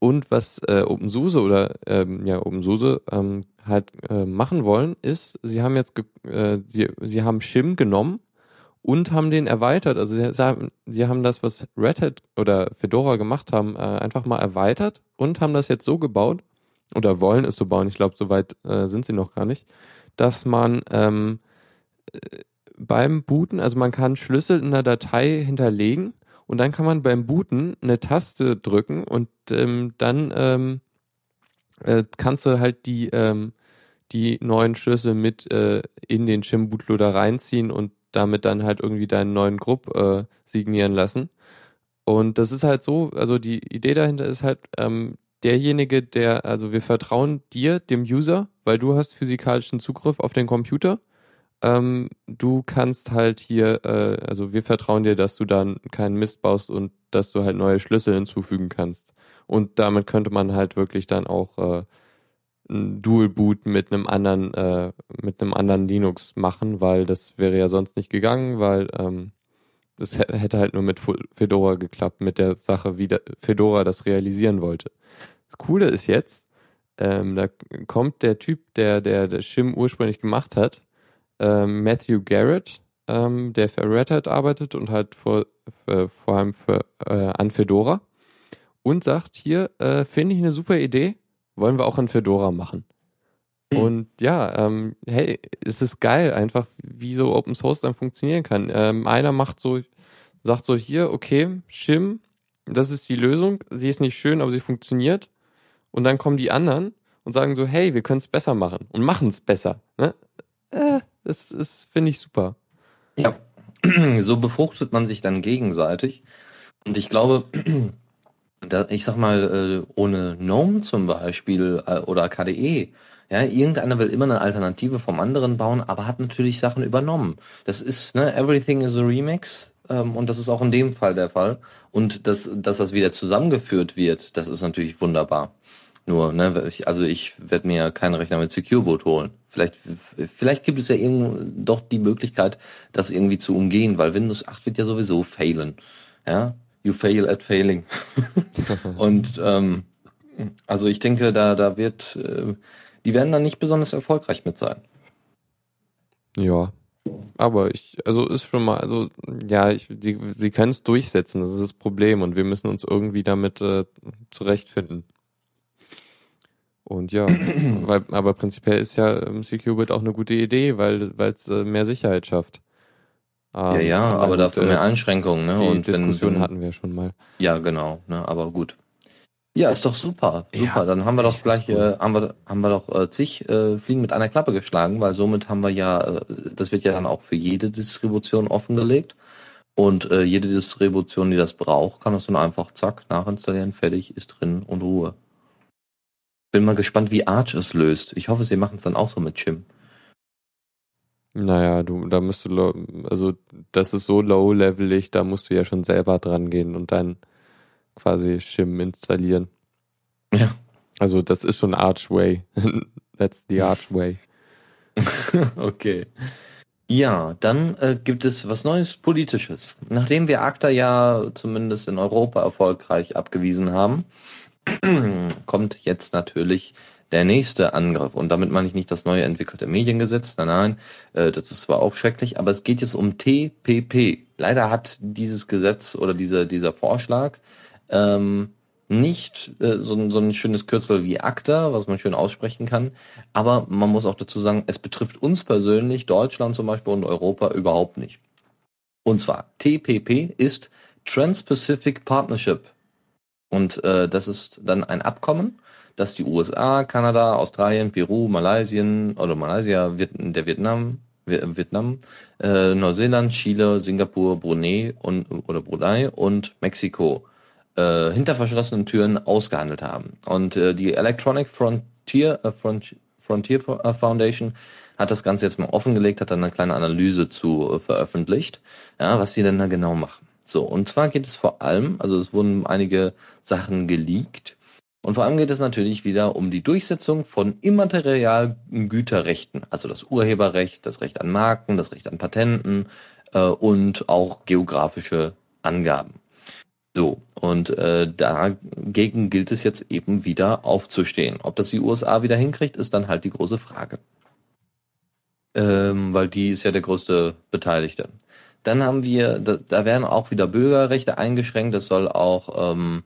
Und was äh, OpenSUSE oder ähm, ja OpenSUSE ähm, halt äh, machen wollen, ist, sie haben jetzt äh, sie, sie haben Shim genommen und haben den erweitert. Also sie, haben, sie haben das, was Red Hat oder Fedora gemacht haben, äh, einfach mal erweitert und haben das jetzt so gebaut oder wollen es so bauen. Ich glaube, soweit äh, sind sie noch gar nicht, dass man ähm, beim Booten, also man kann Schlüssel in einer Datei hinterlegen und dann kann man beim Booten eine Taste drücken und ähm, dann ähm, äh, kannst du halt die, ähm, die neuen Schlüssel mit äh, in den Shim Bootloader reinziehen und damit dann halt irgendwie deinen neuen Grupp äh, signieren lassen. Und das ist halt so, also die Idee dahinter ist halt, ähm, derjenige, der, also wir vertrauen dir, dem User, weil du hast physikalischen Zugriff auf den Computer ähm, du kannst halt hier, äh, also wir vertrauen dir, dass du dann keinen Mist baust und dass du halt neue Schlüssel hinzufügen kannst. Und damit könnte man halt wirklich dann auch äh, ein Dual Boot mit einem anderen, äh, mit einem anderen Linux machen, weil das wäre ja sonst nicht gegangen, weil ähm, das hätte halt nur mit Fedora geklappt, mit der Sache, wie Fedora das realisieren wollte. Das Coole ist jetzt, ähm, da kommt der Typ, der, der, der Shim ursprünglich gemacht hat, ähm, Matthew Garrett, ähm, der für Red Hat arbeitet und halt vor, für, vor allem für äh, an Fedora und sagt hier, äh, finde ich eine super Idee, wollen wir auch an Fedora machen. Mhm. Und ja, ähm, hey, es ist geil einfach, wie so Open Source dann funktionieren kann. Ähm, einer macht so, sagt so hier, okay, Shim, das ist die Lösung, sie ist nicht schön, aber sie funktioniert. Und dann kommen die anderen und sagen so, hey, wir können es besser machen und machen es besser. Ne? Äh, das, das finde ich super. Ja, so befruchtet man sich dann gegenseitig. Und ich glaube, da, ich sag mal, äh, ohne GNOME zum Beispiel äh, oder KDE, ja, irgendeiner will immer eine Alternative vom anderen bauen, aber hat natürlich Sachen übernommen. Das ist, ne, everything is a remix. Ähm, und das ist auch in dem Fall der Fall. Und dass, dass das wieder zusammengeführt wird, das ist natürlich wunderbar. Nur, ne, also ich werde mir keinen Rechner mit Secure Boot holen. Vielleicht, vielleicht gibt es ja irgendwo doch die Möglichkeit, das irgendwie zu umgehen, weil Windows 8 wird ja sowieso failen. Ja, you fail at failing. Und ähm, also ich denke, da, da wird, äh, die werden dann nicht besonders erfolgreich mit sein. Ja. Aber ich, also ist schon mal, also ja, ich, die, sie können es durchsetzen, das ist das Problem und wir müssen uns irgendwie damit äh, zurechtfinden. Und ja, weil, aber prinzipiell ist ja ähm, C-Qubit auch eine gute Idee, weil es äh, mehr Sicherheit schafft. Ähm, ja, ja, aber gut, dafür mehr Einschränkungen, ne? Die und Diskussion wenn, hatten wir schon mal. Ja, genau, ne? Aber gut. Ja, ist doch super. Super. Ja, Dann haben wir doch gleich, äh, haben wir, haben wir doch äh, zig äh, Fliegen mit einer Klappe geschlagen, weil somit haben wir ja, äh, das wird ja dann auch für jede Distribution offengelegt. Und äh, jede Distribution, die das braucht, kann das dann einfach zack, nachinstallieren, fertig, ist drin und Ruhe. Bin mal gespannt, wie Arch es löst. Ich hoffe, sie machen es dann auch so mit Chim. Naja, du, da musst du, also das ist so low-levelig, da musst du ja schon selber dran gehen und dann quasi Shim installieren. Ja. Also das ist schon Archway. That's the Archway. okay. Ja, dann äh, gibt es was Neues Politisches. Nachdem wir ACTA ja zumindest in Europa erfolgreich abgewiesen haben, kommt jetzt natürlich der nächste Angriff. Und damit meine ich nicht das neue entwickelte Mediengesetz, nein, nein, äh, das ist zwar auch schrecklich, aber es geht jetzt um TPP. Leider hat dieses Gesetz oder dieser, dieser Vorschlag ähm, nicht äh, so, so ein schönes Kürzel wie ACTA, was man schön aussprechen kann, aber man muss auch dazu sagen, es betrifft uns persönlich, Deutschland zum Beispiel und Europa überhaupt nicht. Und zwar TPP ist Trans-Pacific Partnership und äh, das ist dann ein Abkommen, das die USA, Kanada, Australien, Peru, Malaysien oder Malaysia, der Vietnam, Vietnam, äh, Neuseeland, Chile, Singapur, Brunei und oder Brunei und Mexiko äh, hinter verschlossenen Türen ausgehandelt haben. Und äh, die Electronic Frontier, äh, Front, Frontier äh, Foundation hat das Ganze jetzt mal offengelegt, hat dann eine kleine Analyse zu äh, veröffentlicht, ja, was sie denn da genau machen. So, und zwar geht es vor allem, also es wurden einige Sachen geleakt. Und vor allem geht es natürlich wieder um die Durchsetzung von immaterialen Güterrechten, also das Urheberrecht, das Recht an Marken, das Recht an Patenten äh, und auch geografische Angaben. So, und äh, dagegen gilt es jetzt eben wieder aufzustehen. Ob das die USA wieder hinkriegt, ist dann halt die große Frage. Ähm, weil die ist ja der größte Beteiligte. Dann haben wir, da, da werden auch wieder Bürgerrechte eingeschränkt. Es soll auch ähm,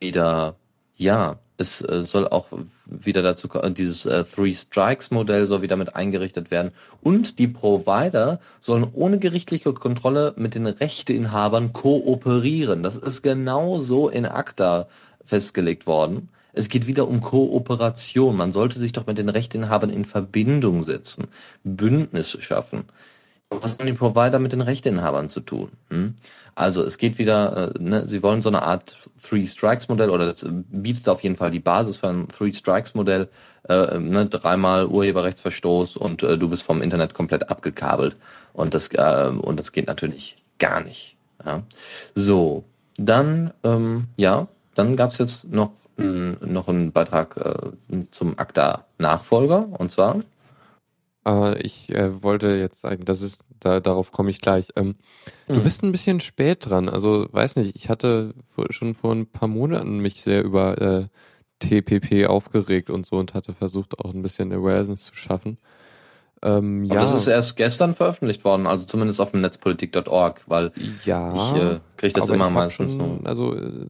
wieder, ja, es äh, soll auch wieder dazu kommen, dieses äh, Three Strikes Modell soll wieder mit eingerichtet werden. Und die Provider sollen ohne gerichtliche Kontrolle mit den Rechteinhabern kooperieren. Das ist genau so in ACTA festgelegt worden. Es geht wieder um Kooperation. Man sollte sich doch mit den Rechteinhabern in Verbindung setzen, Bündnisse schaffen. Was haben die Provider mit den Rechteinhabern zu tun? Hm? Also es geht wieder, äh, ne, sie wollen so eine Art Three Strikes Modell oder das bietet auf jeden Fall die Basis für ein Three Strikes Modell. Äh, ne, dreimal Urheberrechtsverstoß und äh, du bist vom Internet komplett abgekabelt und das äh, und das geht natürlich gar nicht. Ja? So, dann ähm, ja, dann gab's jetzt noch noch einen Beitrag äh, zum ACTA Nachfolger und zwar äh, ich äh, wollte jetzt sagen, das ist, da, darauf komme ich gleich. Ähm, mhm. Du bist ein bisschen spät dran. Also, weiß nicht, ich hatte schon vor ein paar Monaten mich sehr über äh, TPP aufgeregt und so und hatte versucht, auch ein bisschen Awareness zu schaffen. Ähm, ja. Aber das ist erst gestern veröffentlicht worden, also zumindest auf dem netzpolitik.org, weil ja, ich äh, kriege das immer meistens schon, so. Also äh,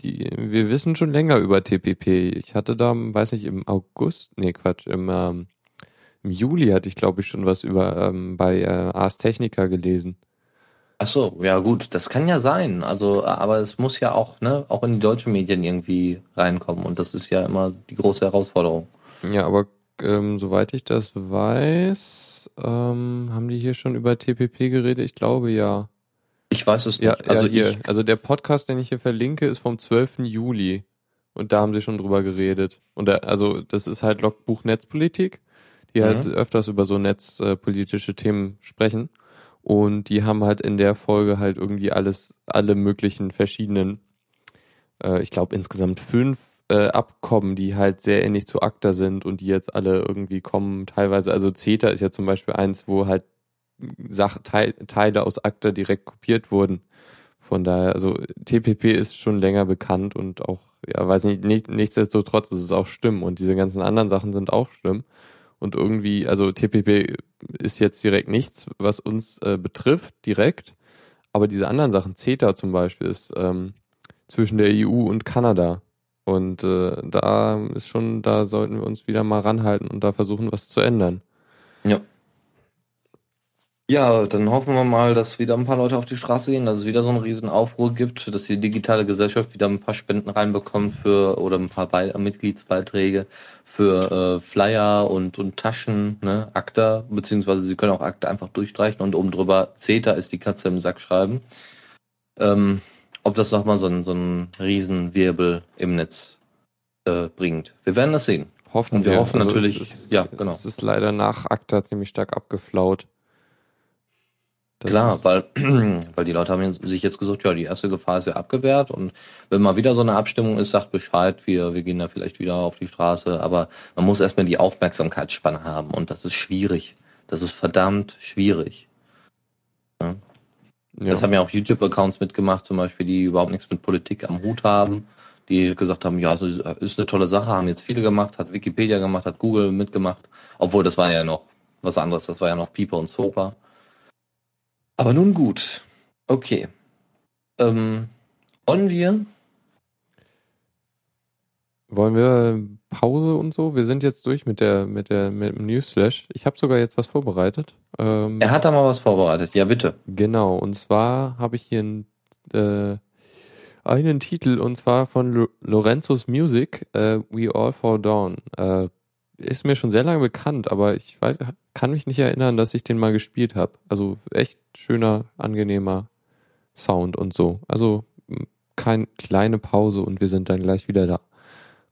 die, wir wissen schon länger über TPP. Ich hatte da, weiß nicht, im August, nee Quatsch, im ähm, im Juli hatte ich, glaube ich, schon was über ähm, bei äh, Ars Technica gelesen. Ach so, ja gut, das kann ja sein. Also, aber es muss ja auch, ne, auch in die deutschen Medien irgendwie reinkommen und das ist ja immer die große Herausforderung. Ja, aber ähm, soweit ich das weiß, ähm, haben die hier schon über TPP geredet? Ich glaube ja. Ich weiß es nicht. Ja, also, ja, hier, also der Podcast, den ich hier verlinke, ist vom 12. Juli. Und da haben sie schon drüber geredet. Und da, also das ist halt Logbuch Netzpolitik die halt mhm. öfters über so netzpolitische Themen sprechen. Und die haben halt in der Folge halt irgendwie alles, alle möglichen verschiedenen, äh, ich glaube insgesamt fünf äh, Abkommen, die halt sehr ähnlich zu ACTA sind und die jetzt alle irgendwie kommen, teilweise, also CETA ist ja zum Beispiel eins, wo halt Sach Teile aus ACTA direkt kopiert wurden. Von daher, also TPP ist schon länger bekannt und auch, ja, weiß nicht, nicht nichtsdestotrotz ist es auch schlimm und diese ganzen anderen Sachen sind auch schlimm. Und irgendwie, also TPP ist jetzt direkt nichts, was uns äh, betrifft, direkt. Aber diese anderen Sachen, CETA zum Beispiel, ist ähm, zwischen der EU und Kanada. Und äh, da ist schon, da sollten wir uns wieder mal ranhalten und da versuchen, was zu ändern. Ja. Dann hoffen wir mal, dass wieder ein paar Leute auf die Straße gehen, dass es wieder so einen riesen Aufruhr gibt, dass die digitale Gesellschaft wieder ein paar Spenden reinbekommt für oder ein paar Be Mitgliedsbeiträge für äh, Flyer und, und Taschen, ne, Akta, beziehungsweise sie können auch Akta einfach durchstreichen und oben drüber CETA ist die Katze im Sack schreiben. Ähm, ob das nochmal so ein, so ein Riesenwirbel im Netz äh, bringt. Wir werden das sehen. Hoffen und wir. wir hoffen also natürlich, es, ja, genau. Es ist leider nach Akta ziemlich stark abgeflaut. Das Klar, weil, weil die Leute haben sich jetzt gesagt, ja, die erste Gefahr ist ja abgewehrt und wenn mal wieder so eine Abstimmung ist, sagt Bescheid, wir, wir gehen da vielleicht wieder auf die Straße, aber man muss erstmal die Aufmerksamkeitsspanne haben und das ist schwierig. Das ist verdammt schwierig. Ja. Ja. Das haben ja auch YouTube-Accounts mitgemacht, zum Beispiel, die überhaupt nichts mit Politik am Hut haben, die gesagt haben, ja, ist eine tolle Sache, haben jetzt viele gemacht, hat Wikipedia gemacht, hat Google mitgemacht, obwohl das war ja noch was anderes, das war ja noch Pieper und Sopa. Aber nun gut. Okay. Ähm, wollen wir? Wollen wir Pause und so? Wir sind jetzt durch mit der mit der mit dem Newsflash. Ich habe sogar jetzt was vorbereitet. Ähm, er hat da mal was vorbereitet. Ja bitte. Genau. Und zwar habe ich hier ein, äh, einen Titel und zwar von Lo Lorenzo's Music, äh, We All Fall Down. Äh, ist mir schon sehr lange bekannt, aber ich weiß, kann mich nicht erinnern, dass ich den mal gespielt habe. Also echt schöner, angenehmer Sound und so. Also keine kleine Pause und wir sind dann gleich wieder da.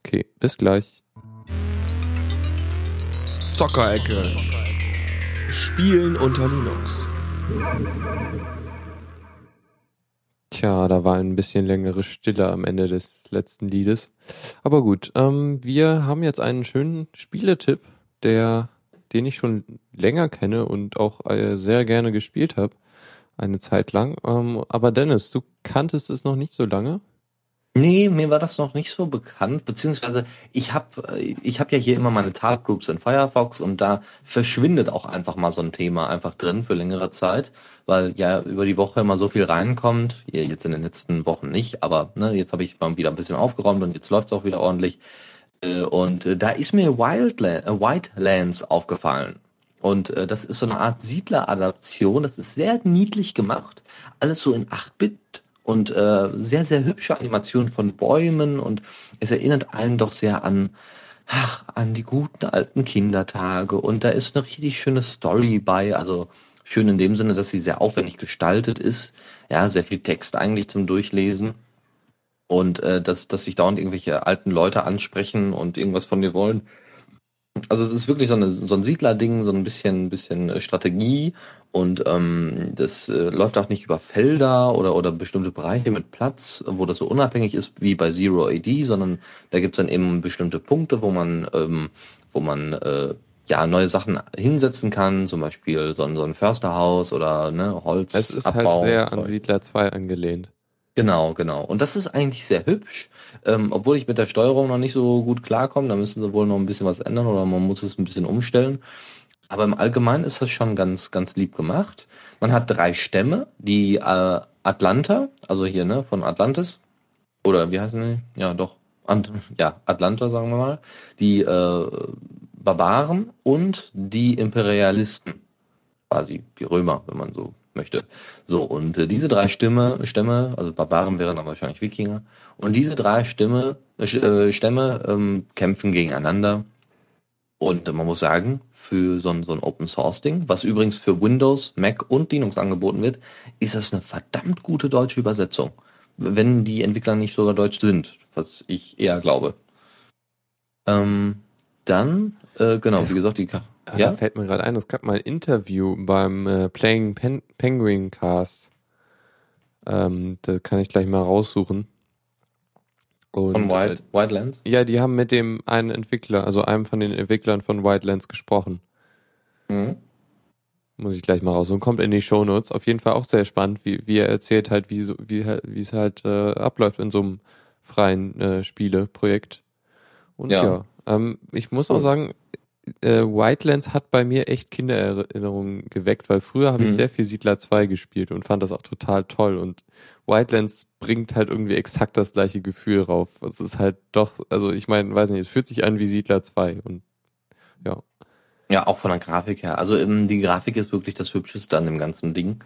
Okay, bis gleich. Zockerecke. Spielen unter Linux. Tja, da war ein bisschen längere Stille am Ende des letzten Liedes. Aber gut, ähm, wir haben jetzt einen schönen Spieletipp, der den ich schon länger kenne und auch äh, sehr gerne gespielt habe, eine Zeit lang. Ähm, aber Dennis, du kanntest es noch nicht so lange? Nee, mir war das noch nicht so bekannt, beziehungsweise ich habe äh, ich hab ja hier immer meine Tartgroups in Firefox und da verschwindet auch einfach mal so ein Thema einfach drin für längere Zeit, weil ja über die Woche immer so viel reinkommt, jetzt in den letzten Wochen nicht, aber ne, jetzt habe ich mal wieder ein bisschen aufgeräumt und jetzt läuft es auch wieder ordentlich. Äh, und äh, da ist mir Wildland, äh, Wildlands aufgefallen. Und äh, das ist so eine Art Siedler-Adaption. Das ist sehr niedlich gemacht. Alles so in 8-Bit und äh, sehr, sehr hübsche Animationen von Bäumen. Und es erinnert einen doch sehr an, ach, an die guten alten Kindertage. Und da ist eine richtig schöne Story bei. Also schön in dem Sinne, dass sie sehr aufwendig gestaltet ist. Ja, sehr viel Text eigentlich zum Durchlesen und äh, dass, dass sich dauernd irgendwelche alten Leute ansprechen und irgendwas von dir wollen. Also es ist wirklich so, eine, so ein Siedler-Ding, so ein bisschen, bisschen äh, Strategie und ähm, das äh, läuft auch nicht über Felder oder, oder bestimmte Bereiche mit Platz, wo das so unabhängig ist wie bei Zero AD, sondern da gibt's dann eben bestimmte Punkte, wo man, ähm, wo man äh, ja neue Sachen hinsetzen kann, zum Beispiel so ein, so ein Försterhaus oder ne, Holz. Es ist halt halt sehr an Siedler 2 angelehnt. Genau, genau. Und das ist eigentlich sehr hübsch, ähm, obwohl ich mit der Steuerung noch nicht so gut klarkomme. Da müssen sie wohl noch ein bisschen was ändern oder man muss es ein bisschen umstellen. Aber im Allgemeinen ist das schon ganz, ganz lieb gemacht. Man hat drei Stämme, die äh, Atlanta, also hier ne von Atlantis, oder wie heißen die? Ja, doch, Ant ja Atlanta sagen wir mal, die äh, Barbaren und die Imperialisten, quasi die Römer, wenn man so möchte. So, und äh, diese drei Stimme, Stämme, also Barbaren wären dann wahrscheinlich Wikinger, und diese drei Stimme, äh, Stämme ähm, kämpfen gegeneinander. Und äh, man muss sagen, für so ein, so ein Open Source Ding, was übrigens für Windows, Mac und Linux angeboten wird, ist das eine verdammt gute deutsche Übersetzung. Wenn die Entwickler nicht sogar deutsch sind, was ich eher glaube. Ähm, dann, äh, genau, es, wie gesagt, die Ach, ja? Da fällt mir gerade ein, es gab mal ein Interview beim äh, Playing Pen Penguin Cast. Ähm, das kann ich gleich mal raussuchen. Und, von Wild, äh, Wildlands? Ja, die haben mit dem einen Entwickler, also einem von den Entwicklern von Wildlands gesprochen. Mhm. Muss ich gleich mal raus und kommt in die Shownotes. Auf jeden Fall auch sehr spannend, wie, wie er erzählt halt, wie, so, wie, wie es halt äh, abläuft in so einem freien äh, Spieleprojekt. Und ja, ja ähm, ich muss auch sagen, äh, Wildlands hat bei mir echt Kindererinnerungen geweckt, weil früher habe ich mhm. sehr viel Siedler 2 gespielt und fand das auch total toll. Und Wildlands bringt halt irgendwie exakt das gleiche Gefühl rauf. Es ist halt doch, also ich meine, weiß nicht, es fühlt sich an wie Siedler 2 und ja. Ja, auch von der Grafik her. Also ähm, die Grafik ist wirklich das Hübscheste an dem ganzen Ding.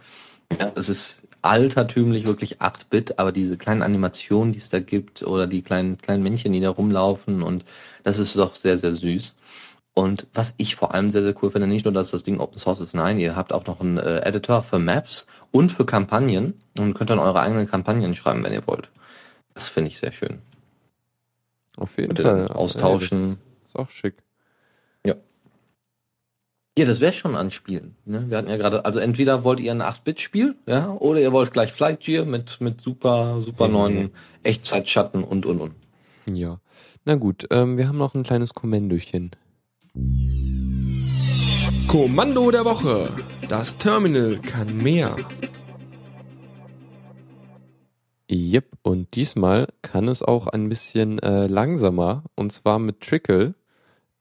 Ja, es ist altertümlich wirklich 8-Bit, aber diese kleinen Animationen, die es da gibt, oder die kleinen, kleinen Männchen, die da rumlaufen, und das ist doch sehr, sehr süß. Und was ich vor allem sehr, sehr cool finde, nicht nur, dass das Ding Open Source ist, nein, ihr habt auch noch einen äh, Editor für Maps und für Kampagnen und könnt dann eure eigenen Kampagnen schreiben, wenn ihr wollt. Das finde ich sehr schön. Auf jeden Fall. Austauschen. Ja, ist auch schick. Ja. Ja, das wäre schon an Spielen. Ne? Wir hatten ja gerade, also entweder wollt ihr ein 8-Bit-Spiel, ja, oder ihr wollt gleich Flight Gear mit, mit super, super mhm. neuen Echtzeitschatten und, und, und. Ja. Na gut, ähm, wir haben noch ein kleines Kommendochen. Kommando der Woche. Das Terminal kann mehr. Yep, und diesmal kann es auch ein bisschen äh, langsamer. Und zwar mit Trickle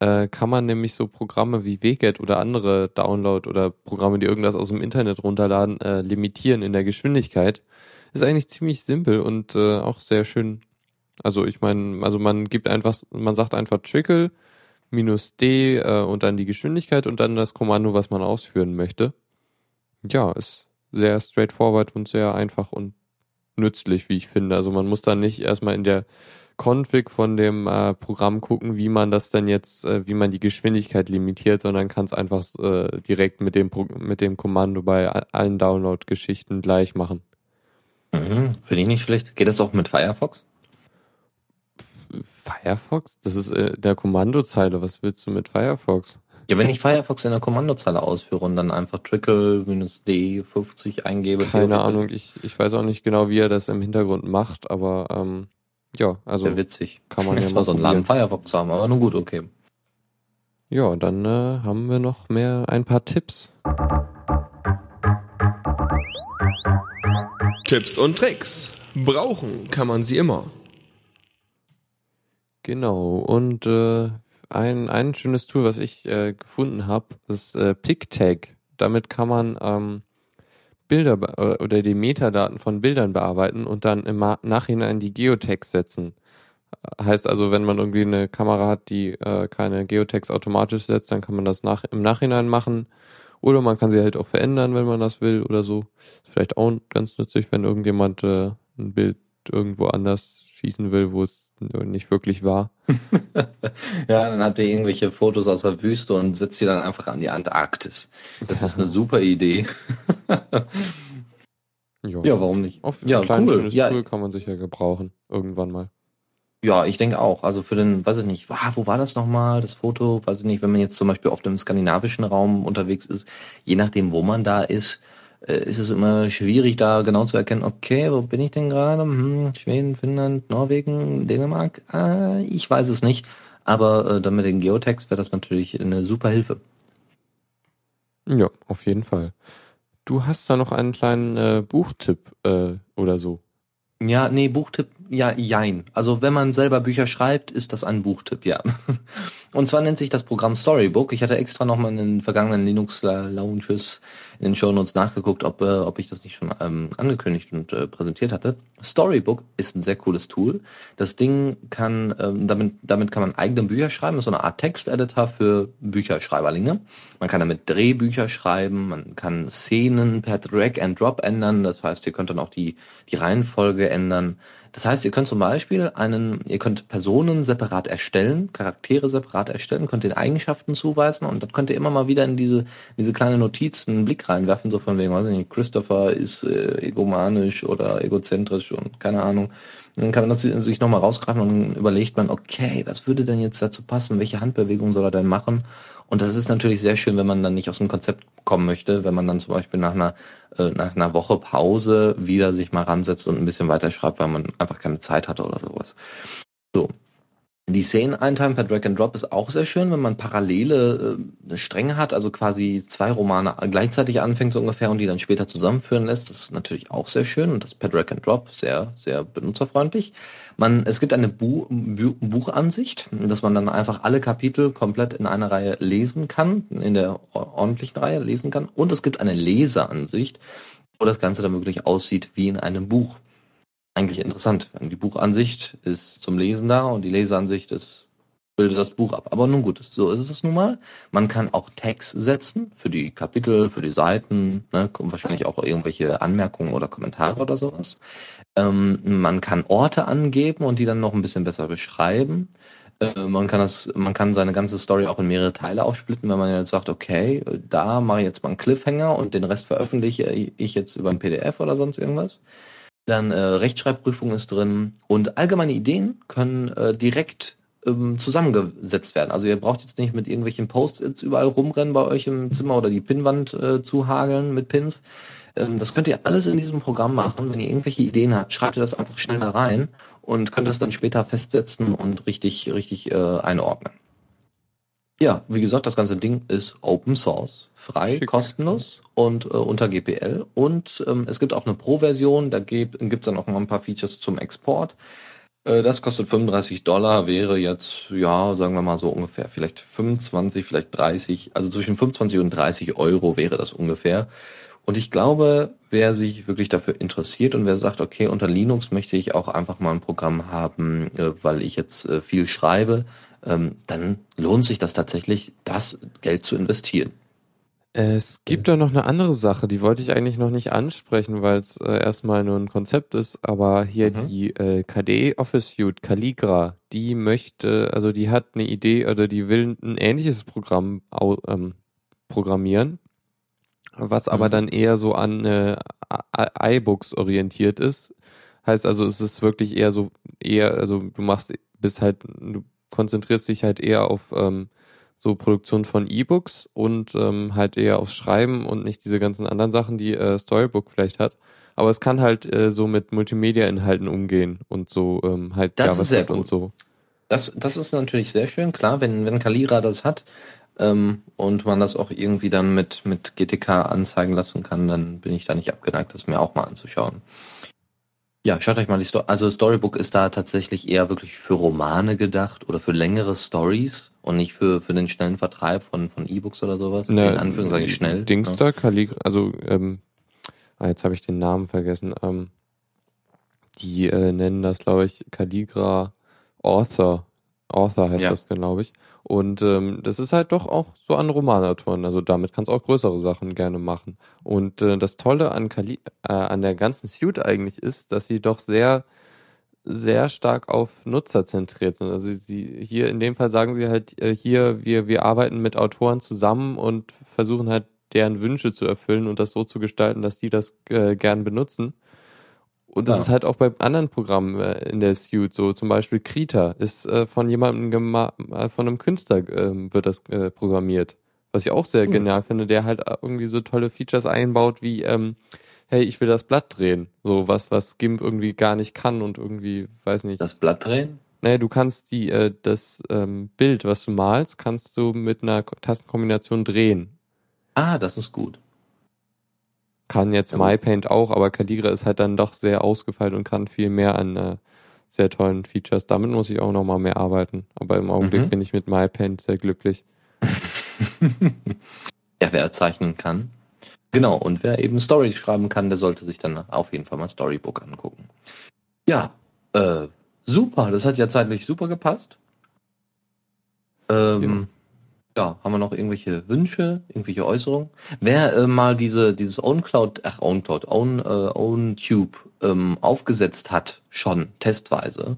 äh, kann man nämlich so Programme wie WGET oder andere Download oder Programme, die irgendwas aus dem Internet runterladen, äh, limitieren in der Geschwindigkeit. Ist eigentlich ziemlich simpel und äh, auch sehr schön. Also ich meine, also man gibt einfach, man sagt einfach Trickle minus D äh, und dann die Geschwindigkeit und dann das Kommando, was man ausführen möchte. Ja, ist sehr straightforward und sehr einfach und nützlich, wie ich finde. Also man muss dann nicht erstmal in der Config von dem äh, Programm gucken, wie man das dann jetzt, äh, wie man die Geschwindigkeit limitiert, sondern kann es einfach äh, direkt mit dem, Pro mit dem Kommando bei allen Download-Geschichten gleich machen. Mhm, Finde ich nicht schlecht. Geht das auch mit Firefox? Firefox? Das ist äh, der Kommandozeile. Was willst du mit Firefox? Ja, wenn ich Firefox in der Kommandozeile ausführe und dann einfach trickle-d50 eingebe. Keine Ahnung, ich, ich weiß auch nicht genau, wie er das im Hintergrund macht, aber ähm, ja, also. Sehr witzig. Kann man ja mal so einen Laden Firefox haben, aber nun gut, okay. Ja, dann äh, haben wir noch mehr ein paar Tipps. Tipps und Tricks. Brauchen kann man sie immer. Genau, und äh, ein, ein schönes Tool, was ich äh, gefunden habe, ist äh, PicTag. Damit kann man ähm, Bilder äh, oder die Metadaten von Bildern bearbeiten und dann im Nachhinein die Geotags setzen. Heißt also, wenn man irgendwie eine Kamera hat, die äh, keine Geotags automatisch setzt, dann kann man das nach, im Nachhinein machen. Oder man kann sie halt auch verändern, wenn man das will oder so. Ist vielleicht auch ganz nützlich, wenn irgendjemand äh, ein Bild irgendwo anders schießen will, wo es nicht wirklich war. ja, dann habt ihr irgendwelche Fotos aus der Wüste und setzt sie dann einfach an die Antarktis. Das ist eine super Idee. ja. warum nicht? Auf ja, klein, cool. schönes ja. Tool kann man sicher gebrauchen, irgendwann mal. Ja, ich denke auch. Also für den, weiß ich nicht, wo war das nochmal, das Foto? Weiß ich nicht, wenn man jetzt zum Beispiel auf dem skandinavischen Raum unterwegs ist, je nachdem, wo man da ist, ist es immer schwierig, da genau zu erkennen, okay, wo bin ich denn gerade? Hm, Schweden, Finnland, Norwegen, Dänemark? Äh, ich weiß es nicht. Aber äh, dann mit den Geotags wäre das natürlich eine super Hilfe. Ja, auf jeden Fall. Du hast da noch einen kleinen äh, Buchtipp äh, oder so. Ja, nee, Buchtipp, ja, jein. Also wenn man selber Bücher schreibt, ist das ein Buchtipp, ja. Und zwar nennt sich das Programm Storybook. Ich hatte extra nochmal in den vergangenen Linux-Launches in den Shownotes nachgeguckt, ob, äh, ob ich das nicht schon ähm, angekündigt und äh, präsentiert hatte. Storybook ist ein sehr cooles Tool. Das Ding kann, ähm, damit, damit kann man eigene Bücher schreiben. Das ist so eine Art Texteditor für Bücherschreiberlinge. Man kann damit Drehbücher schreiben, man kann Szenen per Drag and Drop ändern. Das heißt, ihr könnt dann auch die, die Reihenfolge ändern. Das heißt, ihr könnt zum Beispiel einen, ihr könnt Personen separat erstellen, Charaktere separat erstellen, könnt den Eigenschaften zuweisen und dann könnt ihr immer mal wieder in diese, diese kleine Notiz einen Blick reinwerfen, so von wegen, weiß ich nicht, Christopher ist äh, egomanisch oder egozentrisch und keine Ahnung. Dann kann man das sich nochmal rausgreifen und überlegt man, okay, was würde denn jetzt dazu passen? Welche Handbewegung soll er denn machen? Und das ist natürlich sehr schön, wenn man dann nicht aus dem Konzept kommen möchte, wenn man dann zum Beispiel nach einer, äh, nach einer Woche Pause wieder sich mal ransetzt und ein bisschen weiterschreibt, weil man einfach keine Zeit hatte oder sowas. So, die Szenen-Eintime per Drag and Drop ist auch sehr schön, wenn man parallele äh, Stränge hat, also quasi zwei Romane gleichzeitig anfängt so ungefähr und die dann später zusammenführen lässt. Das ist natürlich auch sehr schön und das per Drag and Drop sehr, sehr benutzerfreundlich. Man, es gibt eine Bu Bu Buchansicht, dass man dann einfach alle Kapitel komplett in einer Reihe lesen kann, in der ordentlichen Reihe lesen kann. Und es gibt eine Leseransicht, wo das Ganze dann wirklich aussieht wie in einem Buch eigentlich interessant. Die Buchansicht ist zum Lesen da und die Leseansicht ist, bildet das Buch ab. Aber nun gut, so ist es nun mal. Man kann auch Tags setzen für die Kapitel, für die Seiten, ne, wahrscheinlich auch irgendwelche Anmerkungen oder Kommentare oder sowas. Ähm, man kann Orte angeben und die dann noch ein bisschen besser beschreiben. Äh, man kann das, man kann seine ganze Story auch in mehrere Teile aufsplitten, wenn man jetzt sagt, okay, da mache ich jetzt mal einen Cliffhanger und den Rest veröffentliche ich jetzt über ein PDF oder sonst irgendwas. Dann äh, Rechtschreibprüfung ist drin und allgemeine Ideen können äh, direkt ähm, zusammengesetzt werden. Also ihr braucht jetzt nicht mit irgendwelchen Post-its überall rumrennen bei euch im Zimmer oder die Pinnwand äh, zuhageln mit Pins. Ähm, das könnt ihr alles in diesem Programm machen. Wenn ihr irgendwelche Ideen habt, schreibt ihr das einfach schnell da rein und könnt das dann später festsetzen und richtig, richtig äh, einordnen. Ja, wie gesagt, das ganze Ding ist Open Source, frei, Schick. kostenlos und äh, unter GPL. Und ähm, es gibt auch eine Pro-Version, da gibt es dann auch noch ein paar Features zum Export. Äh, das kostet 35 Dollar, wäre jetzt, ja, sagen wir mal so ungefähr, vielleicht 25, vielleicht 30, also zwischen 25 und 30 Euro wäre das ungefähr. Und ich glaube, wer sich wirklich dafür interessiert und wer sagt, okay, unter Linux möchte ich auch einfach mal ein Programm haben, äh, weil ich jetzt äh, viel schreibe, ähm, dann lohnt sich das tatsächlich, das Geld zu investieren. Es gibt da noch eine andere Sache, die wollte ich eigentlich noch nicht ansprechen, weil es äh, erstmal nur ein Konzept ist, aber hier mhm. die äh, KDE Office Suite Calligra, die möchte, also die hat eine Idee oder die will ein ähnliches Programm ähm, programmieren, was aber mhm. dann eher so an äh, iBooks orientiert ist. Heißt also, es ist wirklich eher so, eher, also du machst, bist halt, du konzentrierst dich halt eher auf ähm, so Produktion von E-Books und ähm, halt eher aufs Schreiben und nicht diese ganzen anderen Sachen, die äh, Storybook vielleicht hat. Aber es kann halt äh, so mit Multimedia-Inhalten umgehen und so ähm, halt das ist sehr und so. Das, das ist natürlich sehr schön, klar, wenn, wenn Kalira das hat ähm, und man das auch irgendwie dann mit, mit GTK anzeigen lassen kann, dann bin ich da nicht abgeneigt, das mir auch mal anzuschauen. Ja, schaut euch mal die Story. Also Storybook ist da tatsächlich eher wirklich für Romane gedacht oder für längere Stories und nicht für, für den schnellen Vertreib von, von E-Books oder sowas. Ne, In Anführungszeichen schnell. Dingster, ja. Calligra, also ähm, ah, jetzt habe ich den Namen vergessen. Ähm, die äh, nennen das, glaube ich, Calligra Author. Author heißt ja. das, glaube ich. Und ähm, das ist halt doch auch so an Romanautoren. Also damit kannst du auch größere Sachen gerne machen. Und äh, das Tolle an, Kali äh, an der ganzen Suite eigentlich ist, dass sie doch sehr, sehr stark auf Nutzer zentriert sind. Also sie hier in dem Fall sagen sie halt äh, hier, wir, wir arbeiten mit Autoren zusammen und versuchen halt deren Wünsche zu erfüllen und das so zu gestalten, dass die das äh, gern benutzen. Und das ja. ist halt auch bei anderen Programmen äh, in der Suite so. Zum Beispiel Krita ist äh, von jemandem, äh, von einem Künstler äh, wird das programmiert. Was ich auch sehr mhm. genial finde, der halt irgendwie so tolle Features einbaut wie, ähm, hey, ich will das Blatt drehen. So was, was GIMP irgendwie gar nicht kann und irgendwie, weiß nicht. Das Blatt drehen? Naja, du kannst die, äh, das ähm, Bild, was du malst, kannst du mit einer Tastenkombination drehen. Ah, das ist gut. Kann jetzt ja, MyPaint auch, aber Kadira ist halt dann doch sehr ausgefeilt und kann viel mehr an äh, sehr tollen Features. Damit muss ich auch noch mal mehr arbeiten. Aber im Augenblick mhm. bin ich mit MyPaint sehr glücklich. ja, wer zeichnen kann. Genau, und wer eben Stories schreiben kann, der sollte sich dann auf jeden Fall mal Storybook angucken. Ja, äh, super, das hat ja zeitlich super gepasst. Ähm, ja. Haben wir noch irgendwelche Wünsche, irgendwelche Äußerungen? Wer äh, mal diese dieses OwnCloud, ach OwnCloud, Own, äh, OwnTube ähm, aufgesetzt hat, schon testweise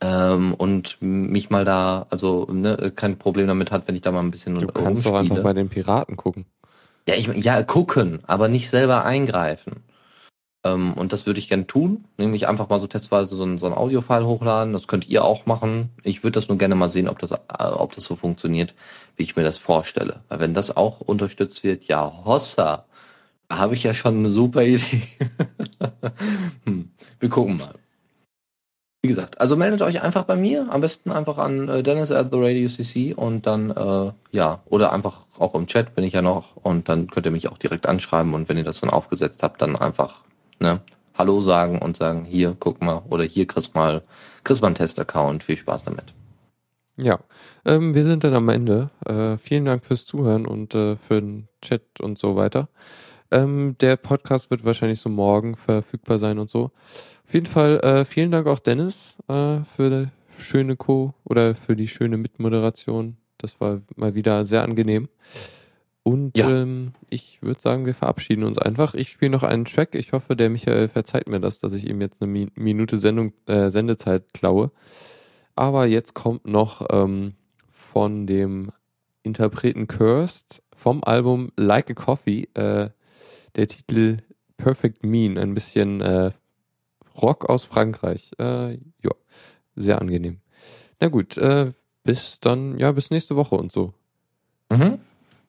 ähm, und mich mal da, also ne, kein Problem damit hat, wenn ich da mal ein bisschen Du kannst doch einfach bei den Piraten gucken. Ja, ich ja gucken, aber nicht selber eingreifen. Ähm, und das würde ich gerne tun, nämlich einfach mal so testweise so ein, so ein Audio-File hochladen. Das könnt ihr auch machen. Ich würde das nur gerne mal sehen, ob das, äh, ob das so funktioniert, wie ich mir das vorstelle. Weil wenn das auch unterstützt wird, ja, Hossa, da habe ich ja schon eine super Idee. hm, wir gucken mal. Wie gesagt, also meldet euch einfach bei mir, am besten einfach an äh, Dennis at the Radio CC und dann, äh, ja, oder einfach auch im Chat bin ich ja noch und dann könnt ihr mich auch direkt anschreiben und wenn ihr das dann aufgesetzt habt, dann einfach ne, Hallo sagen und sagen, hier, guck mal, oder hier kriegst mal, kriegst mal einen Test-Account, viel Spaß damit. Ja, ähm, wir sind dann am Ende. Äh, vielen Dank fürs Zuhören und äh, für den Chat und so weiter. Ähm, der Podcast wird wahrscheinlich so morgen verfügbar sein und so. Auf jeden Fall äh, vielen Dank auch Dennis äh, für die schöne Co. oder für die schöne Mitmoderation. Das war mal wieder sehr angenehm. Und ja. ähm, ich würde sagen, wir verabschieden uns einfach. Ich spiele noch einen Track. Ich hoffe, der Michael verzeiht mir das, dass ich ihm jetzt eine Minute Sendung, äh, Sendezeit klaue. Aber jetzt kommt noch ähm, von dem Interpreten Cursed vom Album Like a Coffee äh, der Titel Perfect Mean. Ein bisschen äh, Rock aus Frankreich. Äh, ja, sehr angenehm. Na gut, äh, bis dann, ja, bis nächste Woche und so. Mhm.